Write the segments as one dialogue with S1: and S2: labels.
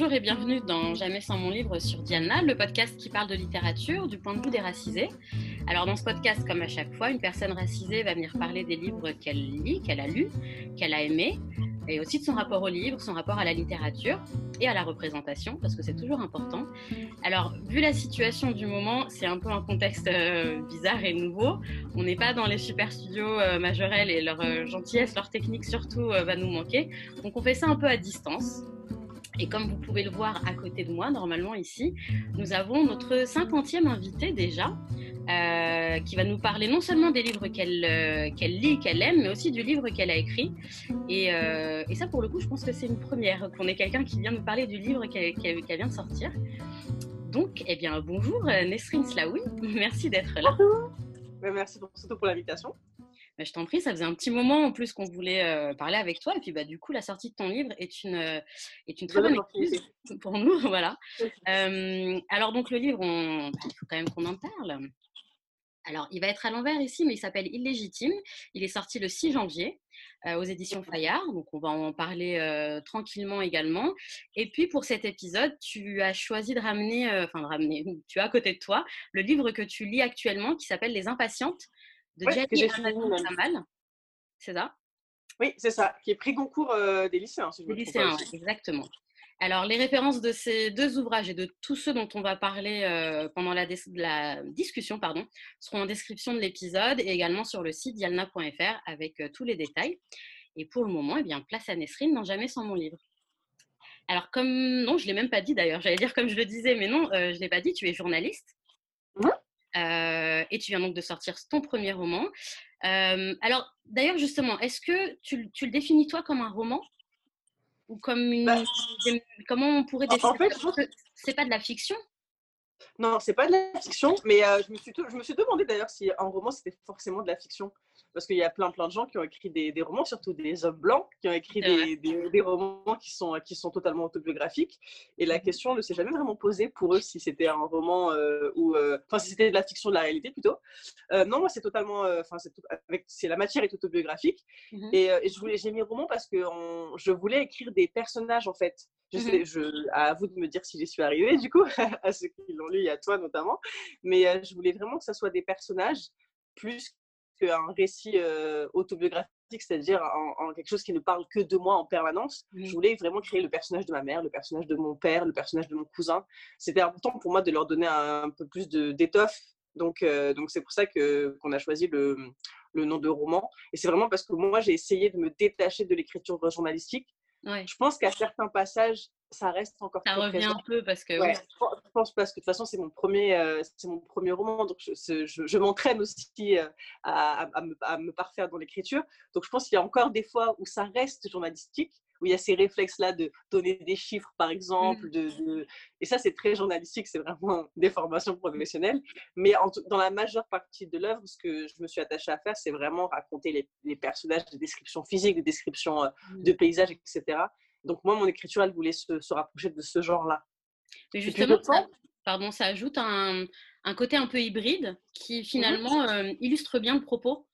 S1: bonjour et bienvenue dans Jamais sans mon livre sur Diana, le podcast qui parle de littérature du point de vue des racisés. Alors dans ce podcast, comme à chaque fois, une personne racisée va venir parler des livres qu'elle lit, qu'elle a lus, qu'elle a aimés, et aussi de son rapport au livre, son rapport à la littérature et à la représentation, parce que c'est toujours important. Alors, vu la situation du moment, c'est un peu un contexte euh, bizarre et nouveau. On n'est pas dans les super studios euh, et leur euh, gentillesse, leur technique surtout va nous manquer. Donc on fait ça un peu à distance. Et comme vous pouvez le voir à côté de moi, normalement ici, nous avons notre cinquantième invité déjà, euh, qui va nous parler non seulement des livres qu'elle euh, qu'elle lit, qu'elle aime, mais aussi du livre qu'elle a écrit. Et, euh, et, ça, pour le coup, je pense que c'est une première, qu'on ait quelqu'un qui vient nous parler du livre qu'elle vient de sortir. Donc, eh bien, bonjour Nesrine Slaoui, merci d'être là.
S2: Bonjour. Merci surtout pour l'invitation.
S1: Bah, je t'en prie, ça faisait un petit moment en plus qu'on voulait euh, parler avec toi. Et puis, bah, du coup, la sortie de ton livre est une, euh, est une très bonne excuse pour nous. voilà. Euh, alors, donc, le livre, il faut quand même qu'on en parle. Alors, il va être à l'envers ici, mais il s'appelle Illégitime. Il est sorti le 6 janvier aux éditions Fayard. Donc, on va en parler tranquillement également. Et puis, pour cet épisode, tu as choisi de ramener, enfin, de ramener, tu as à côté de toi le livre que tu lis actuellement qui s'appelle Les Impatientes de ouais, Jenny. C'est ça?
S2: Oui, c'est ça, qui est prix concours euh, des lycéens.
S1: Si je des lycéens, exactement. Alors, les références de ces deux ouvrages et de tous ceux dont on va parler euh, pendant la, la, discussion pardon, seront en description de l'épisode et également sur le site dialna.fr avec euh, tous les détails. Et pour le moment, eh bien, place à Nesrine dans Jamais sans mon livre. Alors, comme. Non, je ne l'ai même pas dit d'ailleurs, j'allais dire comme je le disais, mais non, je ne l'ai pas dit, tu es journaliste? Oui. Euh, et tu viens donc de sortir ton premier roman. Euh, alors, d'ailleurs, justement, est-ce que tu, tu, le définis toi comme un roman? Ou comme une bah, comment on pourrait définir en fait, c'est pas de la fiction
S2: non, c'est pas de la fiction, mais euh, je, me suis je me suis demandé d'ailleurs si un roman c'était forcément de la fiction parce qu'il y a plein plein de gens qui ont écrit des, des, romans, surtout des hommes blancs, qui ont écrit des, des, romans qui sont, qui sont totalement autobiographiques. Et la mmh question ne s'est jamais vraiment posée pour eux si c'était un roman euh, ou, euh, enfin si c'était de la fiction de la réalité plutôt. Non, moi c'est totalement, enfin c'est la matière est autobiographique. Mmh et, j'ai mis roman parce que je voulais écrire des personnages en fait. Je mmh sais, je, à vous de me dire si j'y suis arrivée du coup, à ceux qui l'ont lu et à toi notamment. Mais je voulais vraiment que ça soit des personnages plus qu'un récit euh, autobiographique, c'est-à-dire en, quelque chose qui ne parle que de moi en permanence. Je voulais vraiment créer le personnage de ma mère, le personnage de mon père, le personnage de mon cousin. C'était important pour moi de leur donner un, peu plus d'étoffe. Donc, euh, donc c'est pour ça que qu'on a choisi le, le nom de roman. Et c'est vraiment parce que moi, j'ai essayé de me détacher de l'écriture journalistique. Je pense qu'à certains passages, ça reste encore.
S1: Ça revient un peu parce que.
S2: Je pense parce que de toute façon, c'est mon premier, euh, c'est mon premier roman, donc je, je, m'entraîne aussi euh, à, à, me, à, me, parfaire dans l'écriture. Donc je pense qu'il y a encore des fois où ça reste journalistique, où il y a ces réflexes-là de donner des chiffres, par exemple. Mmh. De, Et ça, c'est très journalistique, c'est vraiment des formations professionnelles. Mais dans la majeure partie de l'œuvre, ce que je me suis attachée à faire, c'est vraiment raconter les, les, personnages, des descriptions physiques, des descriptions euh, mmh. de paysages, etc. Donc moi, mon écriture, elle voulait se, se rapprocher de ce genre-là.
S1: Mais justement, ça, pardon, ça ajoute un, un, côté un peu hybride qui finalement euh, illustre bien le propos.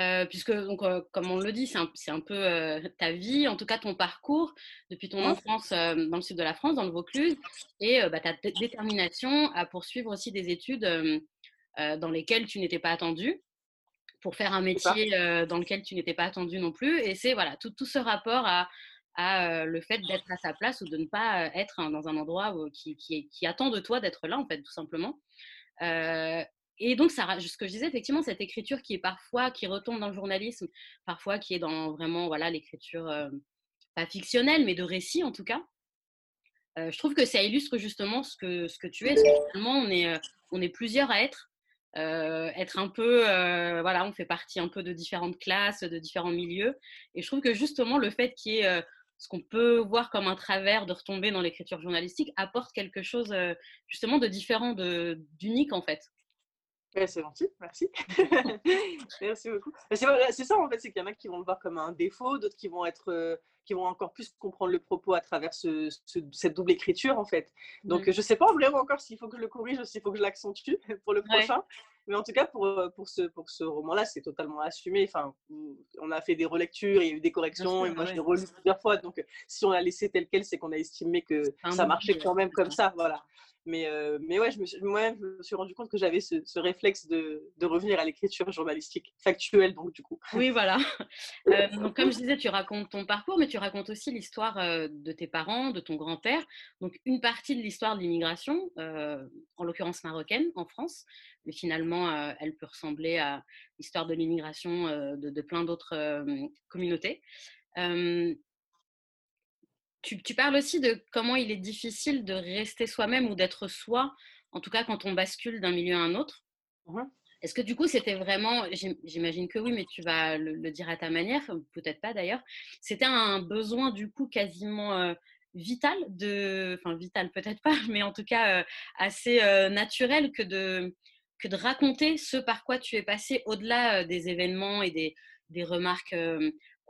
S1: Euh, puisque, donc, euh, comme on le dit, c'est un, un, peu ta vie, en tout cas ton parcours depuis ton enfance dans le sud de la France, dans le Vaucluse, et bah, ta détermination à poursuivre aussi des études dans lesquelles tu n'étais pas attendu, pour faire un métier dans lequel tu n'étais pas attendu non plus. Et c'est voilà, tout, tout ce rapport à, à le fait d'être à sa place ou de ne pas être dans un endroit qui, qui, attend de toi d'être là, en fait, tout simplement. Et donc, ça, ce que je disais, effectivement, cette écriture qui est parfois, qui retombe dans le journalisme, parfois qui est dans vraiment, voilà, l'écriture, pas fictionnelle, mais de récit en tout cas. je trouve que ça illustre justement ce que, ce que tu es. finalement, on est, on est plusieurs à être. être un peu, voilà, on fait partie un peu de différentes classes, de différents milieux. Et je trouve que justement, le fait qu'il y ait ce qu'on peut voir comme un travers de retomber dans l'écriture journalistique apporte quelque chose euh, justement de différent, d'unique en fait.
S2: C'est gentil, merci. merci beaucoup. C'est ça en fait, c'est qu'il y en a qui vont le voir comme un défaut, d'autres qui vont être, euh, qui vont encore plus comprendre le propos à travers ce, cette double écriture en fait. Donc je sais pas vraiment encore s'il faut que je le corrige ou s'il faut que je l'accentue pour le prochain. Mais en tout cas, pour, euh, pour ce, pour ce roman-là, c'est totalement assumé. Enfin, on a fait des relectures, il y a eu des corrections, et moi, je l'ai relu plusieurs fois. Donc, si on l'a laissé tel quel, c'est qu'on a estimé que ça marchait quand même comme ça. Voilà. Mais, euh, mais ouais, je me suis, moi je me suis rendu compte que j'avais ce, réflexe de, de, revenir à l'écriture journalistique, factuelle, donc du coup.
S1: Oui, voilà. Euh, donc, comme je disais, tu racontes ton parcours, mais tu racontes aussi l'histoire euh, de tes parents, de ton grand-père. Donc, une partie de l'histoire de l'immigration, en l'occurrence marocaine, en France, mais finalement, elle peut ressembler à l'histoire de l'immigration de, de, plein d'autres communautés. Tu, parles aussi de comment il est difficile de rester soi-même ou d'être soi, en tout cas quand on bascule d'un milieu à un autre. Mmh Est-ce que du coup, c'était vraiment, j'imagine que oui, mais tu vas le, dire à ta manière, peut-être pas d'ailleurs, c'était un besoin du coup quasiment euh, vital, de, enfin vital peut-être pas, mais en tout cas euh, assez euh, naturel que de, que de raconter ce par quoi tu es passé au-delà des événements et des, des remarques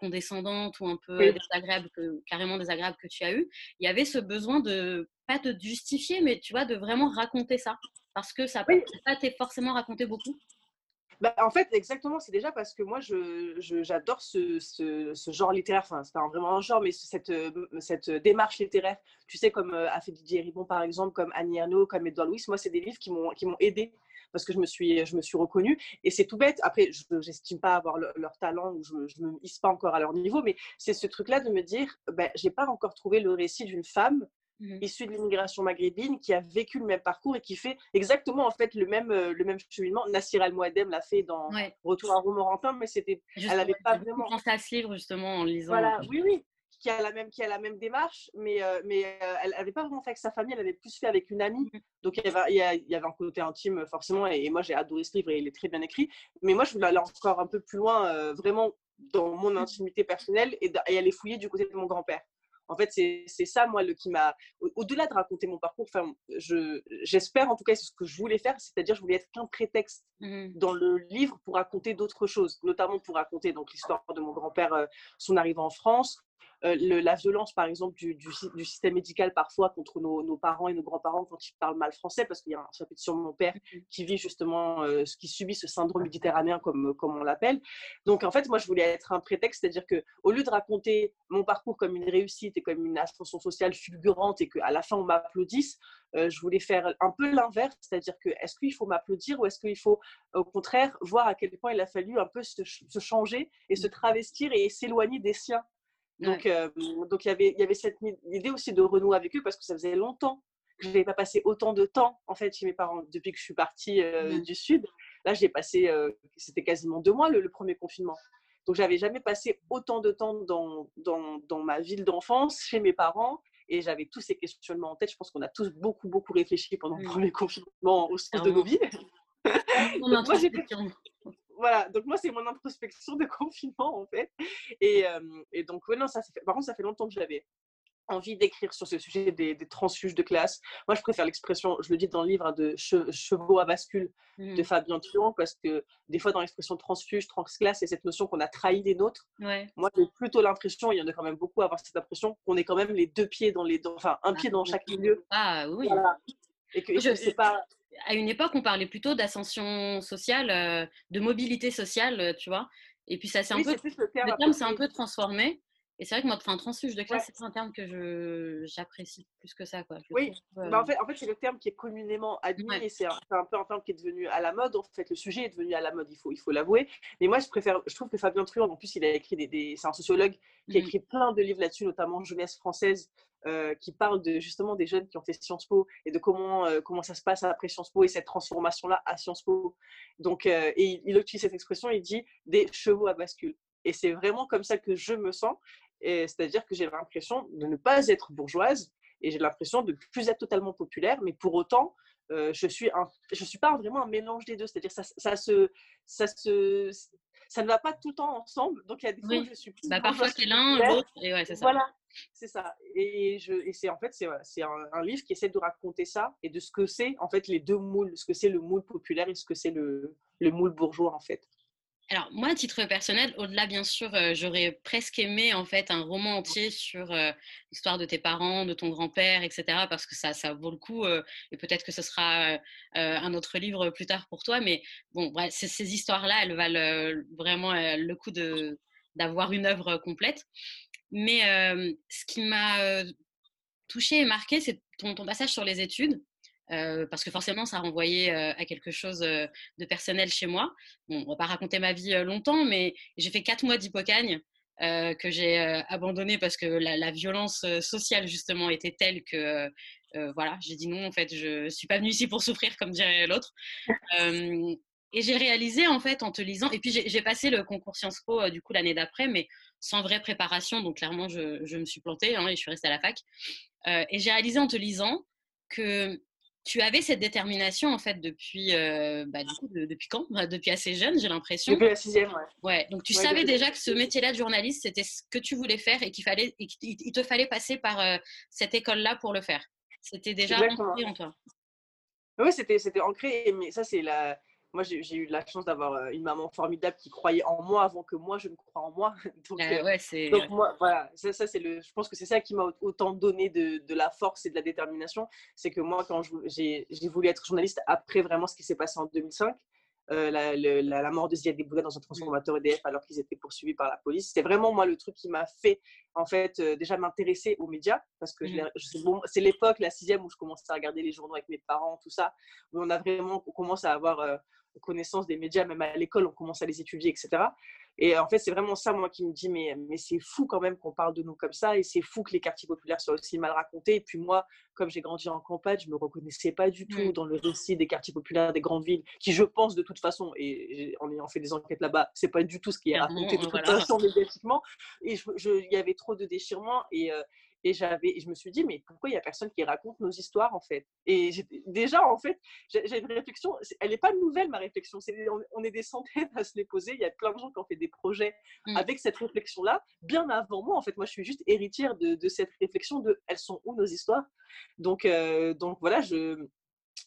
S1: condescendante ou un peu désagréable, que, carrément désagréable que tu as eu, il y avait ce besoin de, pas de justifier, mais tu vois, de vraiment raconter ça. Parce que ça n'a pas été forcément raconté beaucoup?
S2: Bah, en fait, exactement, c'est déjà parce que moi, j'adore je, ce, ce, genre littéraire, enfin, c'est pas vraiment un genre, mais cette, cette démarche littéraire, tu sais, comme a fait Didier Ribon, par exemple, comme Annie Arnaud, comme Edouard Louis, moi, c'est des livres qui m'ont aidé parce que je me suis, je me suis reconnue. Et c'est tout bête. Après, je n'estime pas avoir leur talent ou je ne me hisse pas encore à leur niveau, mais c'est ce truc-là de me dire, ben, je n'ai pas encore trouvé le récit d'une femme mmh issue de l'immigration maghrébine qui a vécu le même parcours et qui fait exactement en fait le même euh, le même cheminement. Nassir Al Mouadem l'a fait dans Retour à Romorantin, mais c'était elle n'avait pas vraiment
S1: pensé à ce livre justement en lisant.
S2: Voilà, oui oui qui a la même, qui a la même démarche, mais, euh, mais euh, elle n'avait pas vraiment fait avec sa famille, elle avait plus fait avec une amie. Mmh. Donc il y avait, il y avait un côté intime forcément, et, moi j'ai adoré ce livre et il est très bien écrit. Mais moi je voulais aller encore un peu plus loin, euh, vraiment dans mon intimité personnelle et, et, aller fouiller du côté de mon grand-père. En fait, c'est ça, moi, le qui m'a. Au-delà de raconter mon parcours, enfin, j'espère, en tout cas, c'est ce que je voulais faire, c'est-à-dire, je voulais être qu'un prétexte mmh. dans le livre pour raconter d'autres choses, notamment pour raconter donc l'histoire de mon grand-père, son arrivée en France, euh, la violence, par exemple, du, du, système médical parfois contre nos, parents et nos grands-parents quand ils parlent mal français, parce qu'il y a un chapitre sur mon père mmh qui vit justement, euh, ce qui subit ce syndrome méditerranéen, comme, comme on l'appelle. Donc, en fait, moi, je voulais être un prétexte, c'est-à-dire qu'au lieu de raconter mon parcours comme une réussite et comme une ascension sociale fulgurante et qu'à la fin, on m'applaudisse, euh, je voulais faire un peu l'inverse, c'est-à-dire que est-ce qu'il faut m'applaudir ou est-ce qu'il faut au contraire voir à quel point il a fallu un peu se changer et se mmh. travestir et s'éloigner des siens? Donc, euh, donc il, y avait, il y avait cette idée aussi de renouer avec eux parce que ça faisait longtemps que je n'avais pas passé autant de temps en fait chez mes parents depuis que je suis partie euh, du sud. Là, j'ai passé, euh, c'était quasiment deux mois le, premier confinement. Donc, j'avais jamais passé autant de temps dans, dans, dans ma ville d'enfance chez mes parents et j'avais tous ces questionnements en tête. Je pense qu'on a tous beaucoup, beaucoup réfléchi pendant le premier confinement au sens de nos vies. moi, voilà, donc moi, c'est mon introspection de confinement, en fait. Et, euh, et donc, ouais, non, ça, fait... par contre, ça fait longtemps que j'avais envie d'écrire sur ce sujet des, des, transfuges de classe. Moi, je préfère l'expression, je le dis dans le livre, hein, de chevaux à bascule de mmh. Fabien Truand, parce que des fois, dans l'expression transfuge, transclasse, c'est cette notion qu'on a trahi des nôtres. Moi, j'ai plutôt l'impression, il y en a quand même beaucoup à avoir cette impression, qu'on est quand même les deux pieds dans les... enfin, un pied dans chaque milieu.
S1: Ah oui.
S2: Et que, je, sais pas
S1: à une époque, on parlait plutôt d'ascension sociale, euh, de mobilité sociale, euh, tu vois. Et puis ça s'est un peu, le terme, s'est un peu transformé. Et c'est vrai que moi, enfin, transfuge de classe, c'est un terme que je, j'apprécie plus que ça. Quoi.
S2: oui, bah, en euh, fait, en fait c'est le terme qui est communément admis et c'est un, peu un terme qui est devenu à la mode. En fait, le sujet est devenu à la mode, il faut, il faut l'avouer. Mais moi, je préfère, je trouve que Fabien Truand, en plus, il a écrit des, c'est un sociologue qui a mmh. écrit plein de livres là-dessus, notamment Jeunesse française, euh, qui parle de, justement des jeunes qui ont fait Sciences Po et de comment, euh, comment ça se passe après Sciences Po et cette transformation-là à Sciences Po. Donc, euh, et il, utilise cette expression, il dit des chevaux à bascule. Et c'est vraiment comme ça que je me sens. C'est-à-dire que j'ai l'impression de ne pas être bourgeoise et j'ai l'impression de ne plus être totalement populaire, mais pour autant, je suis un, je suis pas vraiment un mélange des deux. C'est-à-dire ça, ça se, ça se, ça ne va pas tout le temps ensemble. Donc il y a des fois où je suis plus
S1: bah, parfois c'est l'un, l'autre, et ouais, c'est ça.
S2: Voilà. C'est ça. Et, je, et c'est en fait, c'est, un, un, livre qui essaie de raconter ça et de ce que c'est, en fait, les deux moules, ce que c'est le moule populaire et ce que c'est le, le moule bourgeois, en fait.
S1: Alors moi, à titre personnel, au-delà bien sûr, euh, j'aurais presque aimé en fait un roman entier sur euh, l'histoire de tes parents, de ton grand-père, etc. Parce que ça, ça vaut le coup. Euh, et peut-être que ce sera un autre livre plus tard pour toi. Mais bon, ces histoires-là, elles valent vraiment le coup de d'avoir une œuvre complète. Mais ce qui m'a touché et marqué, c'est ton, passage sur les études. Euh, parce que forcément, ça renvoyait euh, à quelque chose euh, de personnel chez moi. Bon, on va pas raconter ma vie longtemps, mais j'ai fait quatre mois d'hypocagne que j'ai abandonné parce que la, violence sociale justement était telle que voilà, j'ai dit non. En fait, je suis pas venue ici pour souffrir, comme dirait l'autre. et j'ai réalisé en fait en te lisant. Et puis j'ai passé le concours Sciences Po du coup l'année d'après, mais sans vraie préparation. Donc clairement, je, je me suis plantée hein, et je suis restée à la fac. et j'ai réalisé en te lisant que tu avais cette détermination en fait depuis, euh, bah, du coup, depuis quand? Bah, Depuis assez jeune, j'ai l'impression.
S2: Depuis la sixième, ouais.
S1: Ouais, donc tu savais déjà que ce métier-là de journaliste, c'était ce que tu voulais faire et qu'il fallait, il te fallait passer par euh, cette école-là pour le faire. C'était déjà ancré en toi.
S2: Oui, c'était, c'était ancré, mais ça c'est la, moi, j'ai eu la chance d'avoir euh, une maman formidable qui croyait en moi avant que moi, je ne crois en moi.
S1: donc, ah ouais, c'est...
S2: donc moi, voilà, ça, ça c'est le, je pense que c'est ça qui m'a autant donné de, de, la force et de la détermination. C'est que moi, quand j'ai voulu être journaliste après vraiment ce qui s'est passé en 2005, euh, la, la, mort de Ziad Bouddha dans un transformateur EDF alors qu'ils étaient poursuivis par la police. C'était vraiment moi le truc qui m'a fait en fait euh, déjà m'intéresser aux médias parce que mmh. c'est l'époque, la sixième où je commençais à regarder les journaux avec mes parents, tout ça, où on a vraiment on commence à avoir connaissance des médias, même à l'école, on commence à les étudier, etc. Et en fait, c'est vraiment ça, moi, qui me dit, mais, mais c'est fou quand même qu'on parle de nous comme ça, et c'est fou que les quartiers populaires soient aussi mal racontés. Et puis moi, comme j'ai grandi en campagne, je ne me reconnaissais pas du tout dans le récit des quartiers populaires des grandes villes, qui, je pense, de toute façon, et en ayant fait des enquêtes là-bas, c'est pas du tout ce qui est raconté de toute façon médiatiquement. Et il y avait trop de déchirements, et, euh, et, j'avais, je me suis dit, mais pourquoi il n'y a personne qui raconte nos histoires, en fait? Et déjà, en fait, j'ai une réflexion, elle n'est pas nouvelle, ma réflexion. C'est, on, est des centaines à se les poser. Il y a plein de gens qui ont fait des projets mmh. avec cette réflexion-là, bien avant moi. En fait, moi, je suis juste héritière de, de cette réflexion de elles sont où nos histoires? Donc, euh, donc voilà, je,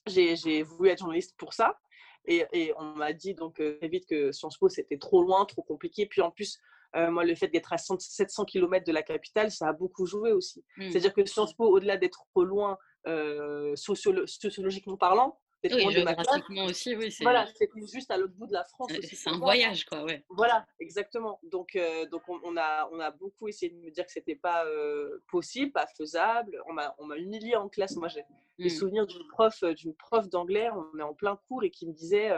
S2: j'ai, voulu être journaliste pour ça. Et, et on m'a dit donc euh, très vite que Sciences Po, c'était trop loin, trop compliqué. Puis en plus, euh, moi, le fait d'être à 700 km de la capitale, ça a beaucoup joué aussi. Mmh. C'est-à-dire que Sciences Po, au-delà d'être loin euh, sociologiquement parlant,
S1: oui, géographiquement aussi, oui.
S2: Voilà, c'est juste à l'autre bout de la France.
S1: C'est un voyage, quoi, ouais.
S2: Voilà, exactement. Donc, euh, donc on, a, on a beaucoup essayé de me dire que c'était pas possible, pas faisable. On m'a humilié en classe. Moi, j'ai des mmh. souvenirs d'une prof, d'une prof d'anglais. On est en plein cours et qui me disait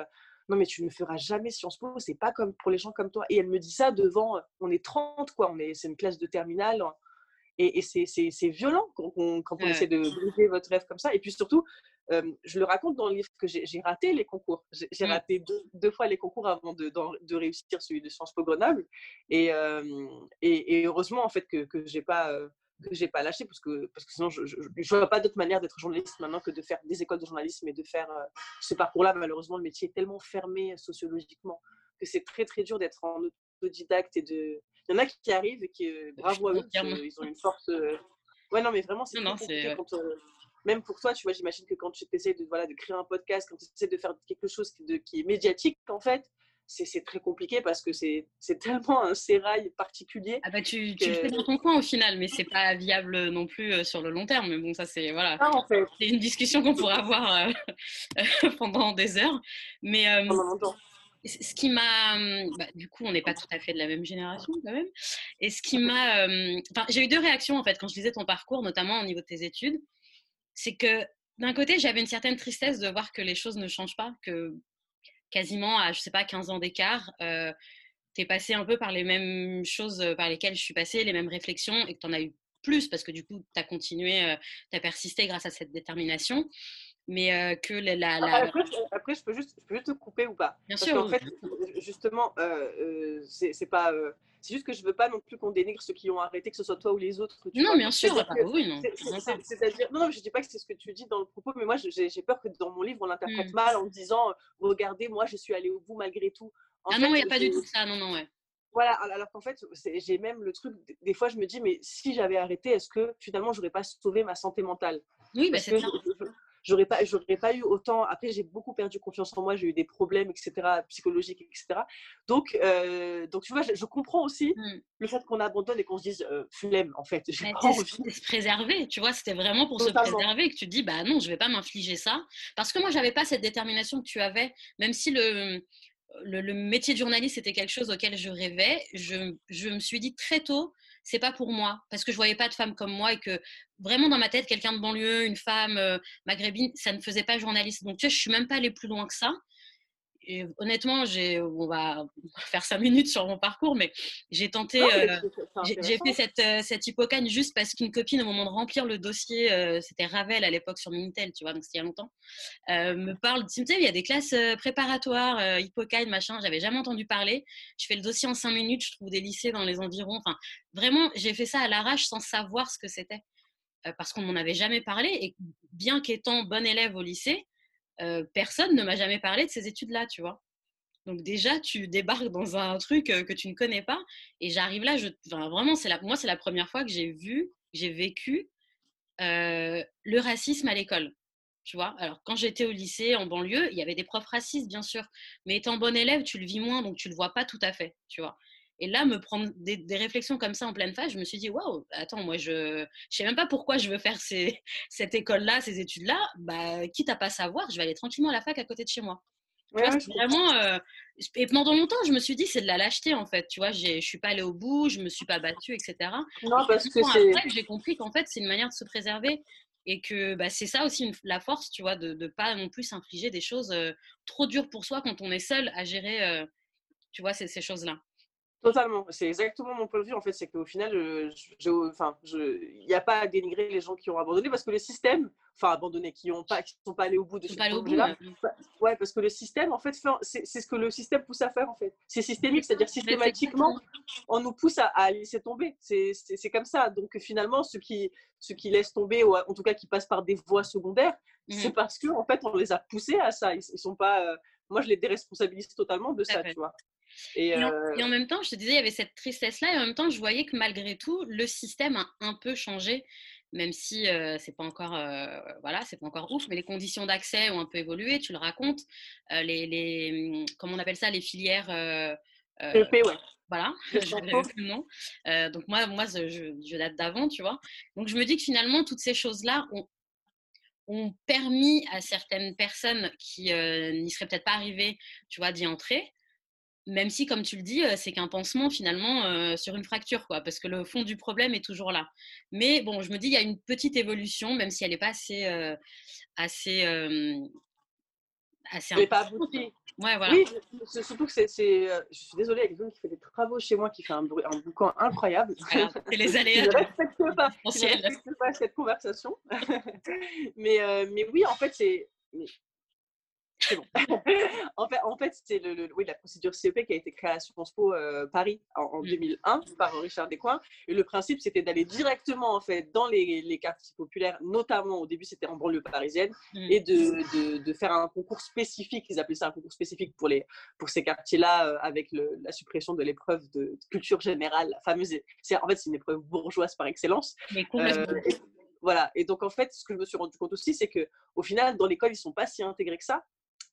S2: non mais tu ne feras jamais Sciences Po, c'est pas comme pour les gens comme toi. Et elle me dit ça devant, euh, on est 30 quoi, on est, c'est une classe de terminale. Hein. Et, c'est, violent quand on, quand on essaie de briser votre rêve comme ça. Et puis surtout, euh, je le raconte dans le livre que j'ai, raté les concours. J'ai, mmh. raté deux, fois les concours avant de, de, réussir celui de Sciences Po Grenoble. Et, euh, et, heureusement, en fait, que, que j'ai pas que j'ai pas lâché parce que, parce que sinon je ne vois pas d'autre manière d'être journaliste maintenant que de faire des écoles de journalisme et de faire euh, ce parcours-là. Malheureusement, le métier est tellement fermé sociologiquement que c'est très très dur d'être en autodidacte et de. Il y en a qui arrivent et qui, euh, bravo à eux, ils ont une force. Euh, ouais, non, mais vraiment, c'est quand, même pour toi, tu vois, j'imagine que quand tu essaies de, voilà, de créer un podcast, quand tu essaies de faire quelque chose de, qui est médiatique, en fait, c'est très compliqué parce que c'est tellement un sérail particulier.
S1: Ah bah tu, tu, le fais dans ton coin au final, mais c'est pas viable non plus euh, sur le long terme. Mais bon, ça c'est voilà.
S2: Ah, en fait.
S1: C'est une discussion qu'on pourrait avoir euh, pendant des heures. Mais euh, ce qui m'a, bah, du coup, on n'est pas tout à fait de la même génération quand même. Et ce qui m'a, enfin, j'ai eu deux réactions en fait quand je lisais ton parcours, notamment au niveau de tes études. C'est que d'un côté, j'avais une certaine tristesse de voir que les choses ne changent pas, que quasiment à, je sais pas, 15 ans d'écart, euh, tu es passé un peu par les mêmes choses euh, par lesquelles je suis passée, les mêmes réflexions, et que tu en as eu plus parce que du coup, tu as continué, euh, tu as persisté grâce à cette détermination. Mais euh, que la. la,
S2: la... Après, je, peux juste, je peux juste te couper ou pas
S1: Bien
S2: parce
S1: sûr.
S2: En fait, justement, c'est pas c'est juste que je veux pas non plus qu'on dénigre ceux qui ont arrêté, que ce soit toi ou les autres.
S1: non, bien sûr. oui, non.
S2: C'est-à-dire, non, non, je dis pas que c'est ce que tu dis dans le propos, mais moi, j'ai peur que dans mon livre, on l'interprète mmh. mal en disant, regardez, moi, je suis allée au bout malgré tout.
S1: ah non, il n'y a pas du tout ça. Non, non, ouais.
S2: Voilà, alors qu'en fait, j'ai même le truc, des fois, je me dis, mais si j'avais arrêté, est-ce que finalement, j'aurais pas sauvé ma santé mentale?
S1: Oui, bah, c'est ça
S2: j'aurais pas, j'aurais pas eu autant. Après, j'ai beaucoup perdu confiance en moi, j'ai eu des problèmes, etc., psychologiques, etc. Donc, euh, donc tu vois, je, comprends aussi mmh. le fait qu'on abandonne et qu'on se dise euh, flemme, en fait.
S1: J'ai se préserver, tu vois, c'était vraiment pour se préserver que tu dis, bah non, je vais pas m'infliger ça. Parce que moi, j'avais pas cette détermination que tu avais, même si le. Le, le métier de journaliste était quelque chose auquel je rêvais. Je, je me suis dit très tôt, c'est pas pour moi. Parce que je voyais pas de femmes comme moi et que vraiment dans ma tête quelqu'un de banlieue une femme euh, maghrébine ça ne faisait pas journaliste. Donc tu vois je suis même pas allée plus loin que ça et honnêtement, j'ai, on va faire cinq minutes sur mon parcours, mais j'ai tenté, euh, j'ai fait cette, euh, cette hippocane juste parce qu'une copine, au moment de remplir le dossier, euh, c'était Ravel à l'époque sur Minitel, tu vois, donc c'était il y a longtemps, me parle, tu sais, il y a des classes préparatoires, hippocane, machin, j'avais jamais entendu parler. Je fais le dossier en cinq minutes, je trouve des lycées dans les environs. Enfin, vraiment, j'ai fait ça à l'arrache sans savoir ce que c'était. parce qu'on m'en avait jamais parlé et bien qu'étant bonne élève au lycée, personne ne m'a jamais parlé de ces études-là, tu vois. Donc déjà, tu débarques dans un truc que tu ne connais pas. Et j'arrive là, je, vraiment, c'est la, moi, c'est la première fois que j'ai vu, j'ai vécu le racisme à l'école. Tu vois, alors quand j'étais au lycée, en banlieue, il y avait des profs racistes, bien sûr. Mais étant bon élève, tu le vis moins, donc tu le vois pas tout à fait, tu vois. Et là, me prendre des, réflexions comme ça en pleine phase, je me suis dit, waouh, attends, moi, je ne sais même pas pourquoi je veux faire ces, cette école-là, ces études-là. Bah, quitte à pas savoir, je vais aller tranquillement à la fac à côté de chez moi. vraiment, euh, et pendant longtemps, je me suis dit, c'est de la lâcheté, en fait. Tu vois, je suis pas allée au bout, je me suis pas battue, etc.
S2: Non, parce que.
S1: Après, j'ai compris qu'en fait, c'est une manière de se préserver et que bah, c'est ça aussi la force, tu vois, de ne pas non plus s'infliger des choses euh, trop dures pour soi quand on est seul à gérer, euh, tu vois, ces, ces choses-là.
S2: Totalement, c'est exactement mon point de vue en fait, c'est qu'au final, il enfin, n'y a pas à dénigrer les gens qui ont abandonné parce que le système, enfin abandonné, qui n'ont pas, qui sont pas allés au bout de ce projet-là, ouais. parce que le système en fait, c'est ce que le système pousse à faire en fait. C'est systémique, c'est-à-dire systématiquement, on nous pousse à, laisser tomber. C'est comme ça. Donc finalement, ceux qui, ceux qui laissent tomber ou en tout cas qui passent par des voies secondaires, c'est mmh. parce que en fait, on les a poussés à ça. Ils, ils sont pas, euh, moi, je les déresponsabilise totalement de ça, tu vois.
S1: Et, en, même temps, je te disais, il y avait cette tristesse-là, et en même temps, je voyais que malgré tout, le système a un peu changé, même si c'est pas encore, voilà, c'est pas encore ouf, mais les conditions d'accès ont un peu évolué. Tu le racontes, les, les, mmh, comment on appelle ça, les filières.
S2: EP, ouais.
S1: Voilà, je nom. donc moi, moi, je, je date d'avant, tu vois. Donc je me dis que finalement, toutes ces choses-là ont, ont permis à certaines personnes qui n'y seraient peut-être pas arrivées, tu vois, d'y entrer même si, comme tu le dis, c'est qu'un pansement finalement sur une fracture, quoi, parce que le fond du problème est toujours là. Mais bon, je me dis, il y a une petite évolution, même si elle n'est pas assez, assez,
S2: assez. pas aboutie.
S1: Ouais, voilà.
S2: Oui, surtout que c'est, je suis désolée, il y a quelqu'un qui fait des travaux chez moi, qui fait un, bruit, un boucan incroyable.
S1: c'est les aléas.
S2: je ne respecte pas, je respecte pas cette conversation. mais, mais oui, en fait, c'est en fait, en fait c'est le, oui, la procédure CEP qui a été créée à Sciences Po euh, Paris en, 2001 mmh. par Richard Descoings. Et le principe, c'était d'aller directement en fait dans les, les, quartiers populaires, notamment au début, c'était en banlieue parisienne, mmh. et de, de, faire un concours spécifique. Ils appelaient ça un concours spécifique pour, les, pour ces quartiers-là, euh, avec la suppression de l'épreuve de, culture générale, la fameuse. En fait, c'est une épreuve bourgeoise par excellence.
S1: Mais complètement. Euh,
S2: voilà. Et donc, en fait, ce que je me suis rendu compte aussi, c'est que au final, dans l'école, ils sont pas si intégrés que ça.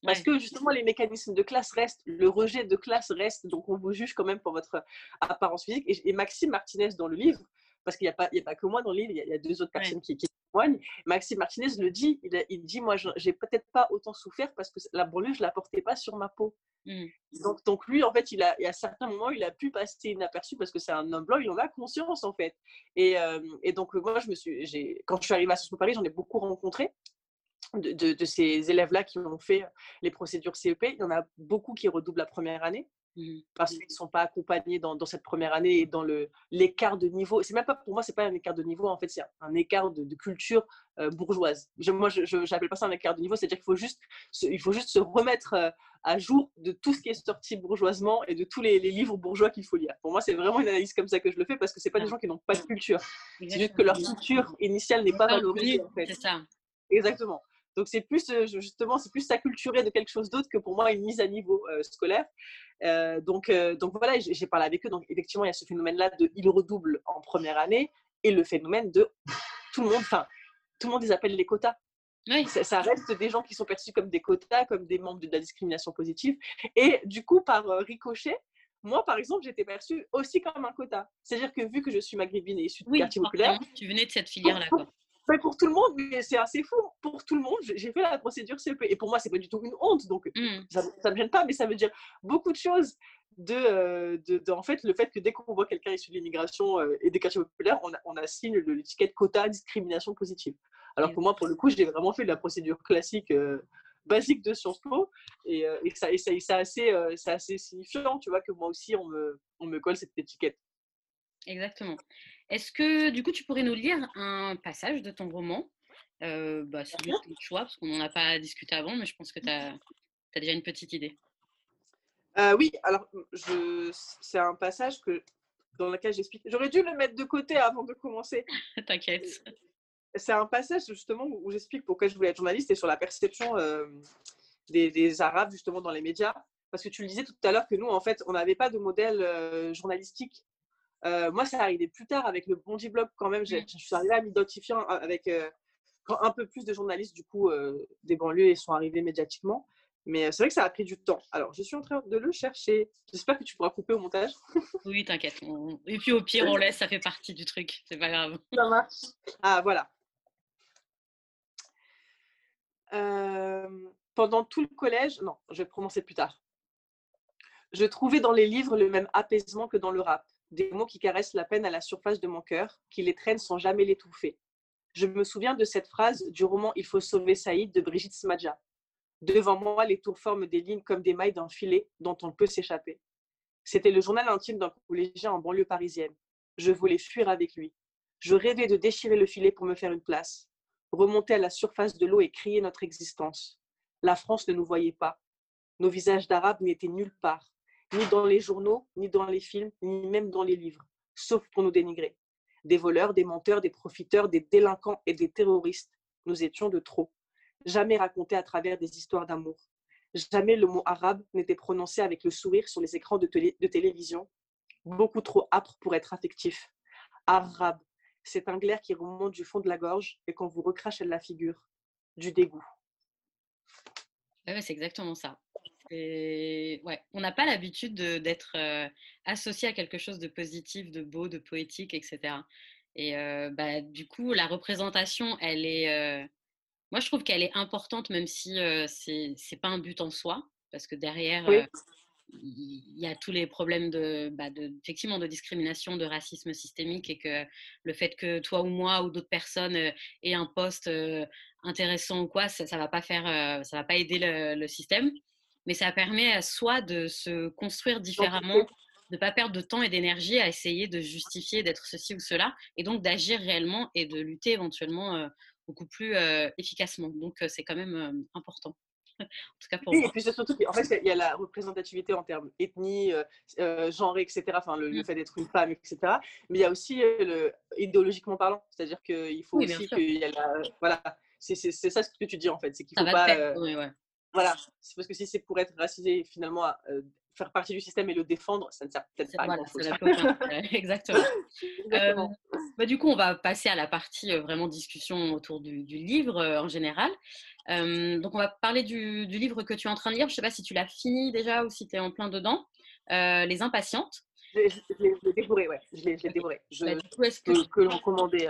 S2: Parce que justement, les mécanismes de classe restent, le rejet de classe reste, donc on vous juge quand même pour votre apparence physique. Et, Maxime Martinez, dans le livre, parce qu'il n'y a, pas, a pas que moi dans le livre, il y a, deux autres personnes qui, témoignent. Maxime Martinez le dit, il, dit Moi, j'ai peut-être pas autant souffert parce que la banlieue, je ne la portais pas sur ma peau. Mmh. Donc, donc, lui, en fait, il a, a certains moments, il a pu passer inaperçu parce que c'est un homme blanc, il en a conscience, en fait. Et, euh, et donc, moi, je me suis, quand je suis arrivée à Sciences Paris, j'en ai beaucoup rencontré de, ces élèves-là qui ont fait les procédures CEP, il y en a beaucoup qui redoublent la première année mmh. parce qu'ils ne sont pas accompagnés dans, cette première année et dans l'écart de niveau. C'est même pas pour moi, c'est pas un écart de niveau. En fait, c'est un écart de, culture euh, bourgeoise. moi, je n'appelle pas ça un écart de niveau. C'est-à-dire qu'il faut juste, il faut juste se remettre à jour de tout ce qui est sorti bourgeoisement et de tous les, livres bourgeois qu'il faut lire. Pour moi, c'est vraiment une analyse comme ça que je le fais parce que c'est pas des gens qui n'ont pas de culture. C'est juste que leur culture initiale n'est pas valorisée.
S1: C'est ça.
S2: Exactement. Donc c'est plus justement, c'est plus s'acculturer de quelque chose d'autre que pour moi une mise à niveau scolaire. donc, donc voilà, j'ai parlé avec eux. Donc effectivement, il y a ce phénomène-là de ils redoublent en première année et le phénomène de tout le monde, enfin tout le monde les appelle les quotas. Ça, reste des gens qui sont perçus comme des quotas, comme des membres de la discrimination positive. Et du coup, par ricochet, moi, par exemple, j'étais perçue aussi comme un quota. C'est-à-dire que vu que je suis maghrébine et issue du quartier populaire.
S1: Tu venais de cette filière-là.
S2: Pour, pour tout le monde, mais c'est assez fou. Pour tout le monde, j'ai fait la procédure CEP. Et pour moi, c'est pas du tout une honte. Donc, mmh. ça ne me gêne pas, mais ça veut dire beaucoup de choses. De, de, en fait, le fait que dès qu'on voit quelqu'un issu de l'immigration euh, et des quartiers populaires, on, on assigne l'étiquette quota discrimination positive. Alors que moi, pour le coup, j'ai vraiment fait de la procédure classique. Euh, basique de Sciences Po. Et, euh, et ça, et ça, c'est assez, euh, assez signifiant, tu vois, que moi aussi, on me, on me colle cette étiquette.
S1: Exactement. Est-ce que, du coup, tu pourrais nous lire un passage de ton roman? Euh, bah, C'est ton choix, parce qu'on n'en a pas discuté avant, mais je pense que tu as, as, déjà une petite idée.
S2: Euh, oui, alors, je, c'est un passage que, dans lequel j'explique. J'aurais dû le mettre de côté avant de commencer.
S1: T'inquiète
S2: c'est un passage justement où j'explique pourquoi je voulais être journaliste et sur la perception euh, des, Arabes justement dans les médias. Parce que tu le disais tout à l'heure que nous, en fait, on n'avait pas de modèle euh, journalistique. Euh, moi, ça arrivait plus tard avec le Bondi Blog quand même. Je suis arrivée à m'identifier avec quand un peu plus de journalistes du coup des banlieues sont arrivés médiatiquement. Mais c'est vrai que ça a pris du temps. Alors, je suis en train de le chercher. J'espère que tu pourras couper au montage.
S1: Oui, t'inquiète. Et puis au pire, on laisse, ça fait partie du truc. C'est pas grave.
S2: Ça marche. Ah, voilà. pendant tout le collège, non, je vais prononcer plus tard. Je trouvais dans les livres le même apaisement que dans le rap, des mots qui caressent la peine à la surface de mon cœur, qui les traînent sans jamais l'étouffer. Je me souviens de cette phrase du roman Il faut sauver Saïd de Brigitte Smadja. Devant moi, les tours forment des lignes comme des mailles d'un filet dont on peut s'échapper. C'était le journal intime d'un collégien en banlieue parisienne. Je voulais fuir avec lui. Je rêvais de déchirer le filet pour me faire une place remonter à la surface de l'eau et crier notre existence. La France ne nous voyait pas. Nos visages d'Arabes n'étaient nulle part, ni dans les journaux, ni dans les films, ni même dans les livres, sauf pour nous dénigrer. Des voleurs, des menteurs, des profiteurs, des délinquants et des terroristes, nous étions de trop. Jamais racontés à travers des histoires d'amour. Jamais le mot arabe n'était prononcé avec le sourire sur les écrans de, télévision. Beaucoup trop âpre pour être affectif. Arabe, c'est un glaire qui remonte du fond de la gorge et qu'on vous recrache à la figure. Du dégoût.
S1: c'est exactement ça. Ouais, on n'a pas l'habitude d'être euh, associé à quelque chose de positif, de beau, de poétique, etc. Et euh, bah, du coup, la représentation, elle est. Euh, moi, je trouve qu'elle est importante, même si ce c'est pas un but en soi, parce que derrière, il y a tous les problèmes de, bah de, effectivement, de discrimination, de racisme systémique et que le fait que toi ou moi ou d'autres personnes aient un poste intéressant ou quoi, ça, ne va pas faire, ça va pas aider le, système, mais ça permet à soi de se construire différemment, de ne pas perdre de temps et d'énergie à essayer de justifier d'être ceci ou cela, et donc d'agir réellement et de lutter éventuellement beaucoup plus efficacement. Donc c'est quand même important.
S2: en tout cas pour oui, Et puis surtout qu'en fait, il y a la représentativité en termes ethnie, euh, euh genre, etc. Enfin, le, mmh. fait d'être une femme, etc. Mais il y a aussi euh, le, idéologiquement parlant. C'est-à-dire qu'il faut aussi qu'il y ait la. Voilà. C'est ça ce que tu dis en fait. C'est qu'il faut pas. Euh, voilà. C'est parce que si c'est pour être racisé, finalement, faire partie du système et le défendre, ça ne sert peut-être pas à grand-chose.
S1: Exactement. Euh, bah, du coup, on va passer à la partie euh, vraiment discussion autour du, livre euh, en général. donc, on va parler du, livre que tu es en train de lire. Je ne sais pas si tu l'as fini déjà ou si tu es en plein dedans. Les Impatientes.
S2: Je l'ai dévoré, ouais. Je l'ai dévoré. Je, bah, du coup, est-ce que, que l'on commandait.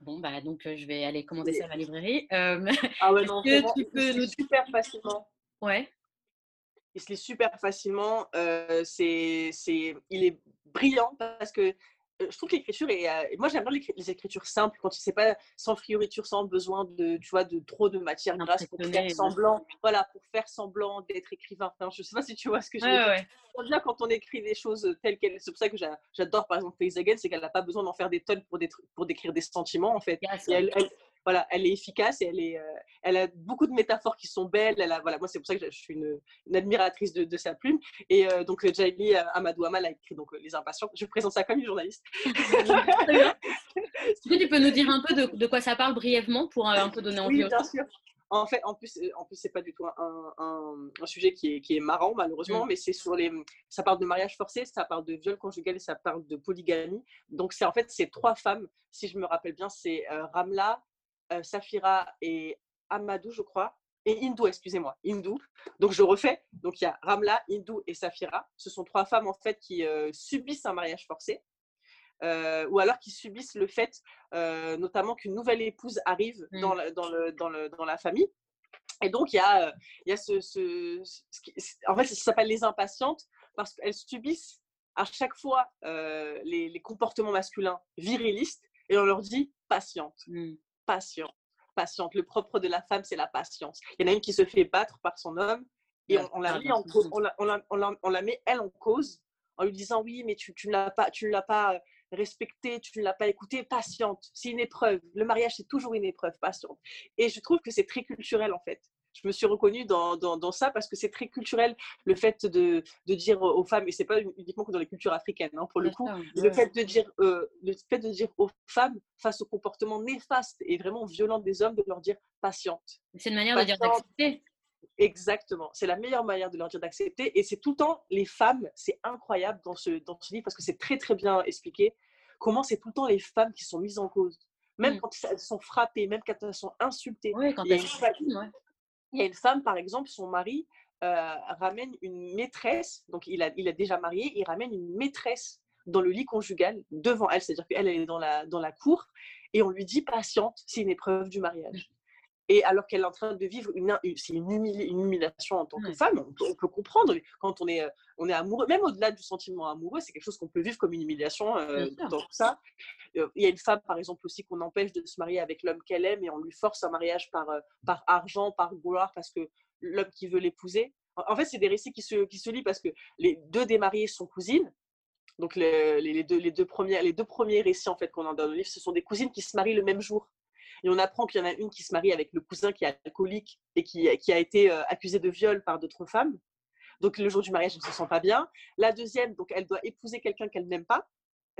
S1: Bon, bah, donc je vais aller commander ça à la librairie.
S2: ah ouais, non, que tu peux nous... super facilement.
S1: Ouais
S2: il se lit super facilement. Euh, c'est, c'est, il est brillant parce que je trouve que l'écriture est. Euh, moi, j'aime bien les, écritures simples quand tu sais pas sans frioriture, sans besoin de, tu vois, de trop de matière grasse pour faire semblant. Voilà, pour faire semblant d'être écrivain. Enfin, je sais pas si tu vois ce que je veux dire. Ouais. quand on écrit des choses telles quelles. C'est pour ça que j'adore par exemple Again, c'est qu'elle n'a pas besoin d'en faire des tonnes pour, pour décrire des sentiments en fait. elle, voilà, elle est efficace et elle, est, euh, elle a beaucoup de métaphores qui sont belles. Elle a, voilà, moi, c'est pour ça que je suis une, admiratrice de, sa plume. Et euh, donc, Jaili Amadou Amal a écrit donc, Les Impatients. Je présente ça comme une journaliste.
S1: Est-ce que tu peux nous dire un peu de, quoi ça parle brièvement pour euh, un peu donner envie
S2: Oui, bien sûr. En fait, en plus, en plus c'est pas du tout un, un, sujet qui est, qui est, marrant, malheureusement, mm. mais c'est sur les. Ça parle de mariage forcé, ça parle de viol conjugal et ça parle de polygamie. Donc, c'est en fait, c'est trois femmes, si je me rappelle bien, c'est Ramla, Safira et Amadou, je crois, et Hindou, excusez-moi, Hindou. Donc je refais. Donc il y a Ramla, Hindou et Safira. Ce sont trois femmes en fait qui euh, subissent un mariage forcé. Euh, ou alors qui subissent le fait, euh, notamment qu'une nouvelle épouse arrive mmh. dans, dans, le, dans, le, dans, la famille. Et donc, il y a, il y a ce, ce, En fait, ça s'appelle les impatientes parce qu'elles subissent à chaque fois les, les, comportements masculins virilistes et on leur dit patiente, mmh. Patiente patiente. Le propre de la femme, c'est la patience. Il y en a une qui se fait battre par son homme et on, la, met en on, la, on, la, met elle en cause en lui disant oui, mais tu, tu ne l'as pas, tu l'as pas euh, respecté, tu ne l'as pas écouté, patiente. C'est une épreuve. Le mariage, c'est toujours une épreuve, patiente. Et je trouve que c'est très culturel en fait je me suis reconnue dans, dans, ça parce que c'est très culturel le fait de, de, dire aux femmes, et c'est pas uniquement que dans les cultures africaines, hein, pour le coup, le, fait de dire, euh, le fait de dire aux femmes face au comportement néfaste et vraiment violent des hommes, de leur dire patiente.
S1: C'est une manière de dire d'accepter.
S2: Exactement, c'est la meilleure manière de leur dire d'accepter et c'est tout le temps les femmes, c'est incroyable dans ce, dans ce livre parce que c'est très très bien expliqué comment c'est tout le temps les femmes qui sont mises en cause même mmh. quand elles sont frappées, même quand elles sont insultées.
S1: Oui, quand elles sont
S2: il y a une femme, par exemple, son mari euh, ramène une maîtresse, donc il a, déjà marié, il ramène une maîtresse dans le lit conjugal devant elle, c'est-à-dire qu'elle elle est dans la, dans la cour, et on lui dit patiente, c'est une épreuve du mariage. Et alors qu'elle est en train de vivre une, c'est une, humiliation en tant que femme, on peut, comprendre quand on est, euh, on est amoureux, même au-delà du sentiment amoureux, c'est quelque chose qu'on peut vivre comme une humiliation euh, dans ça. Euh, il y a une femme, par exemple, aussi qu'on empêche de se marier avec l'homme qu'elle aime et on lui force un mariage par, par argent, par gloire, parce que l'homme qui veut l'épouser. En fait, c'est des récits qui se, qui se lient parce que les deux des mariés sont cousines. Donc les, les, deux, les, deux premiers, les deux premiers récits en fait qu'on a dans le livre, ce sont des cousines qui se marient le même jour. Et on apprend qu'il y en a une qui se marie avec le cousin qui est alcoolique et qui, qui a été euh, accusé de viol par d'autres femmes. Donc le jour du mariage, elle ne se sent pas bien. La deuxième, donc elle doit épouser quelqu'un qu'elle n'aime pas.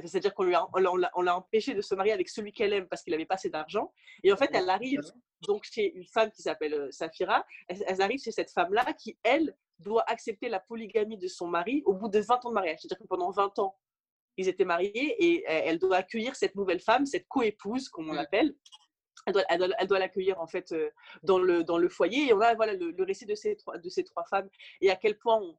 S2: C'est-à-dire qu'on on l'a empêché de se marier avec celui qu'elle aime parce qu'il n'avait pas assez d'argent. Et en fait, elle arrive donc chez une femme qui s'appelle euh, Safira. Elle, elle, arrive chez cette femme-là qui, elle, doit accepter la polygamie de son mari au bout de 20 ans de mariage. C'est-à-dire que pendant 20 ans, ils étaient mariés et euh, elle doit accueillir cette nouvelle femme, cette coépouse, comme on mmh. l'appelle, elle doit, l'accueillir en fait euh, dans le, dans le foyer. Et on a voilà, le, récit de ces, trois, de ces trois femmes et à quel point on,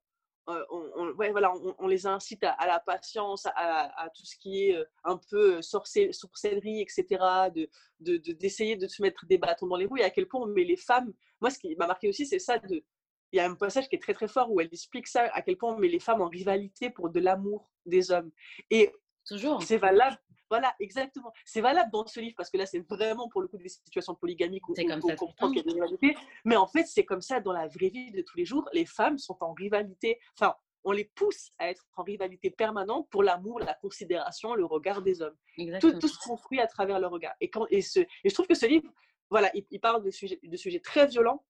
S2: euh, on, voilà, on, les incite à, la patience, à, tout ce qui est un peu sorcellerie, etc., d'essayer de, de, d'essayer de, se mettre des bâtons dans les roues et à quel point on met les femmes. Moi, ce qui m'a marqué aussi, c'est ça. De, il y a un passage qui est très très fort où elle explique ça, à quel point on met les femmes en rivalité pour de l'amour des hommes. Et
S1: Toujours.
S2: C'est valable voilà, exactement. C'est valable dans ce livre parce que là, c'est vraiment pour le coup des situations polygamiques où, on comprend qu'il y a des rivalités. Mais en fait, c'est comme ça dans la vraie vie de tous les jours. Les femmes sont en rivalité. Enfin, on les pousse à être en rivalité permanente pour l'amour, la considération, le regard des hommes. Tout, tout, se construit à travers le regard. Et, quand, et, ce, et je trouve que ce livre, voilà, il, parle de sujets, de sujets très violents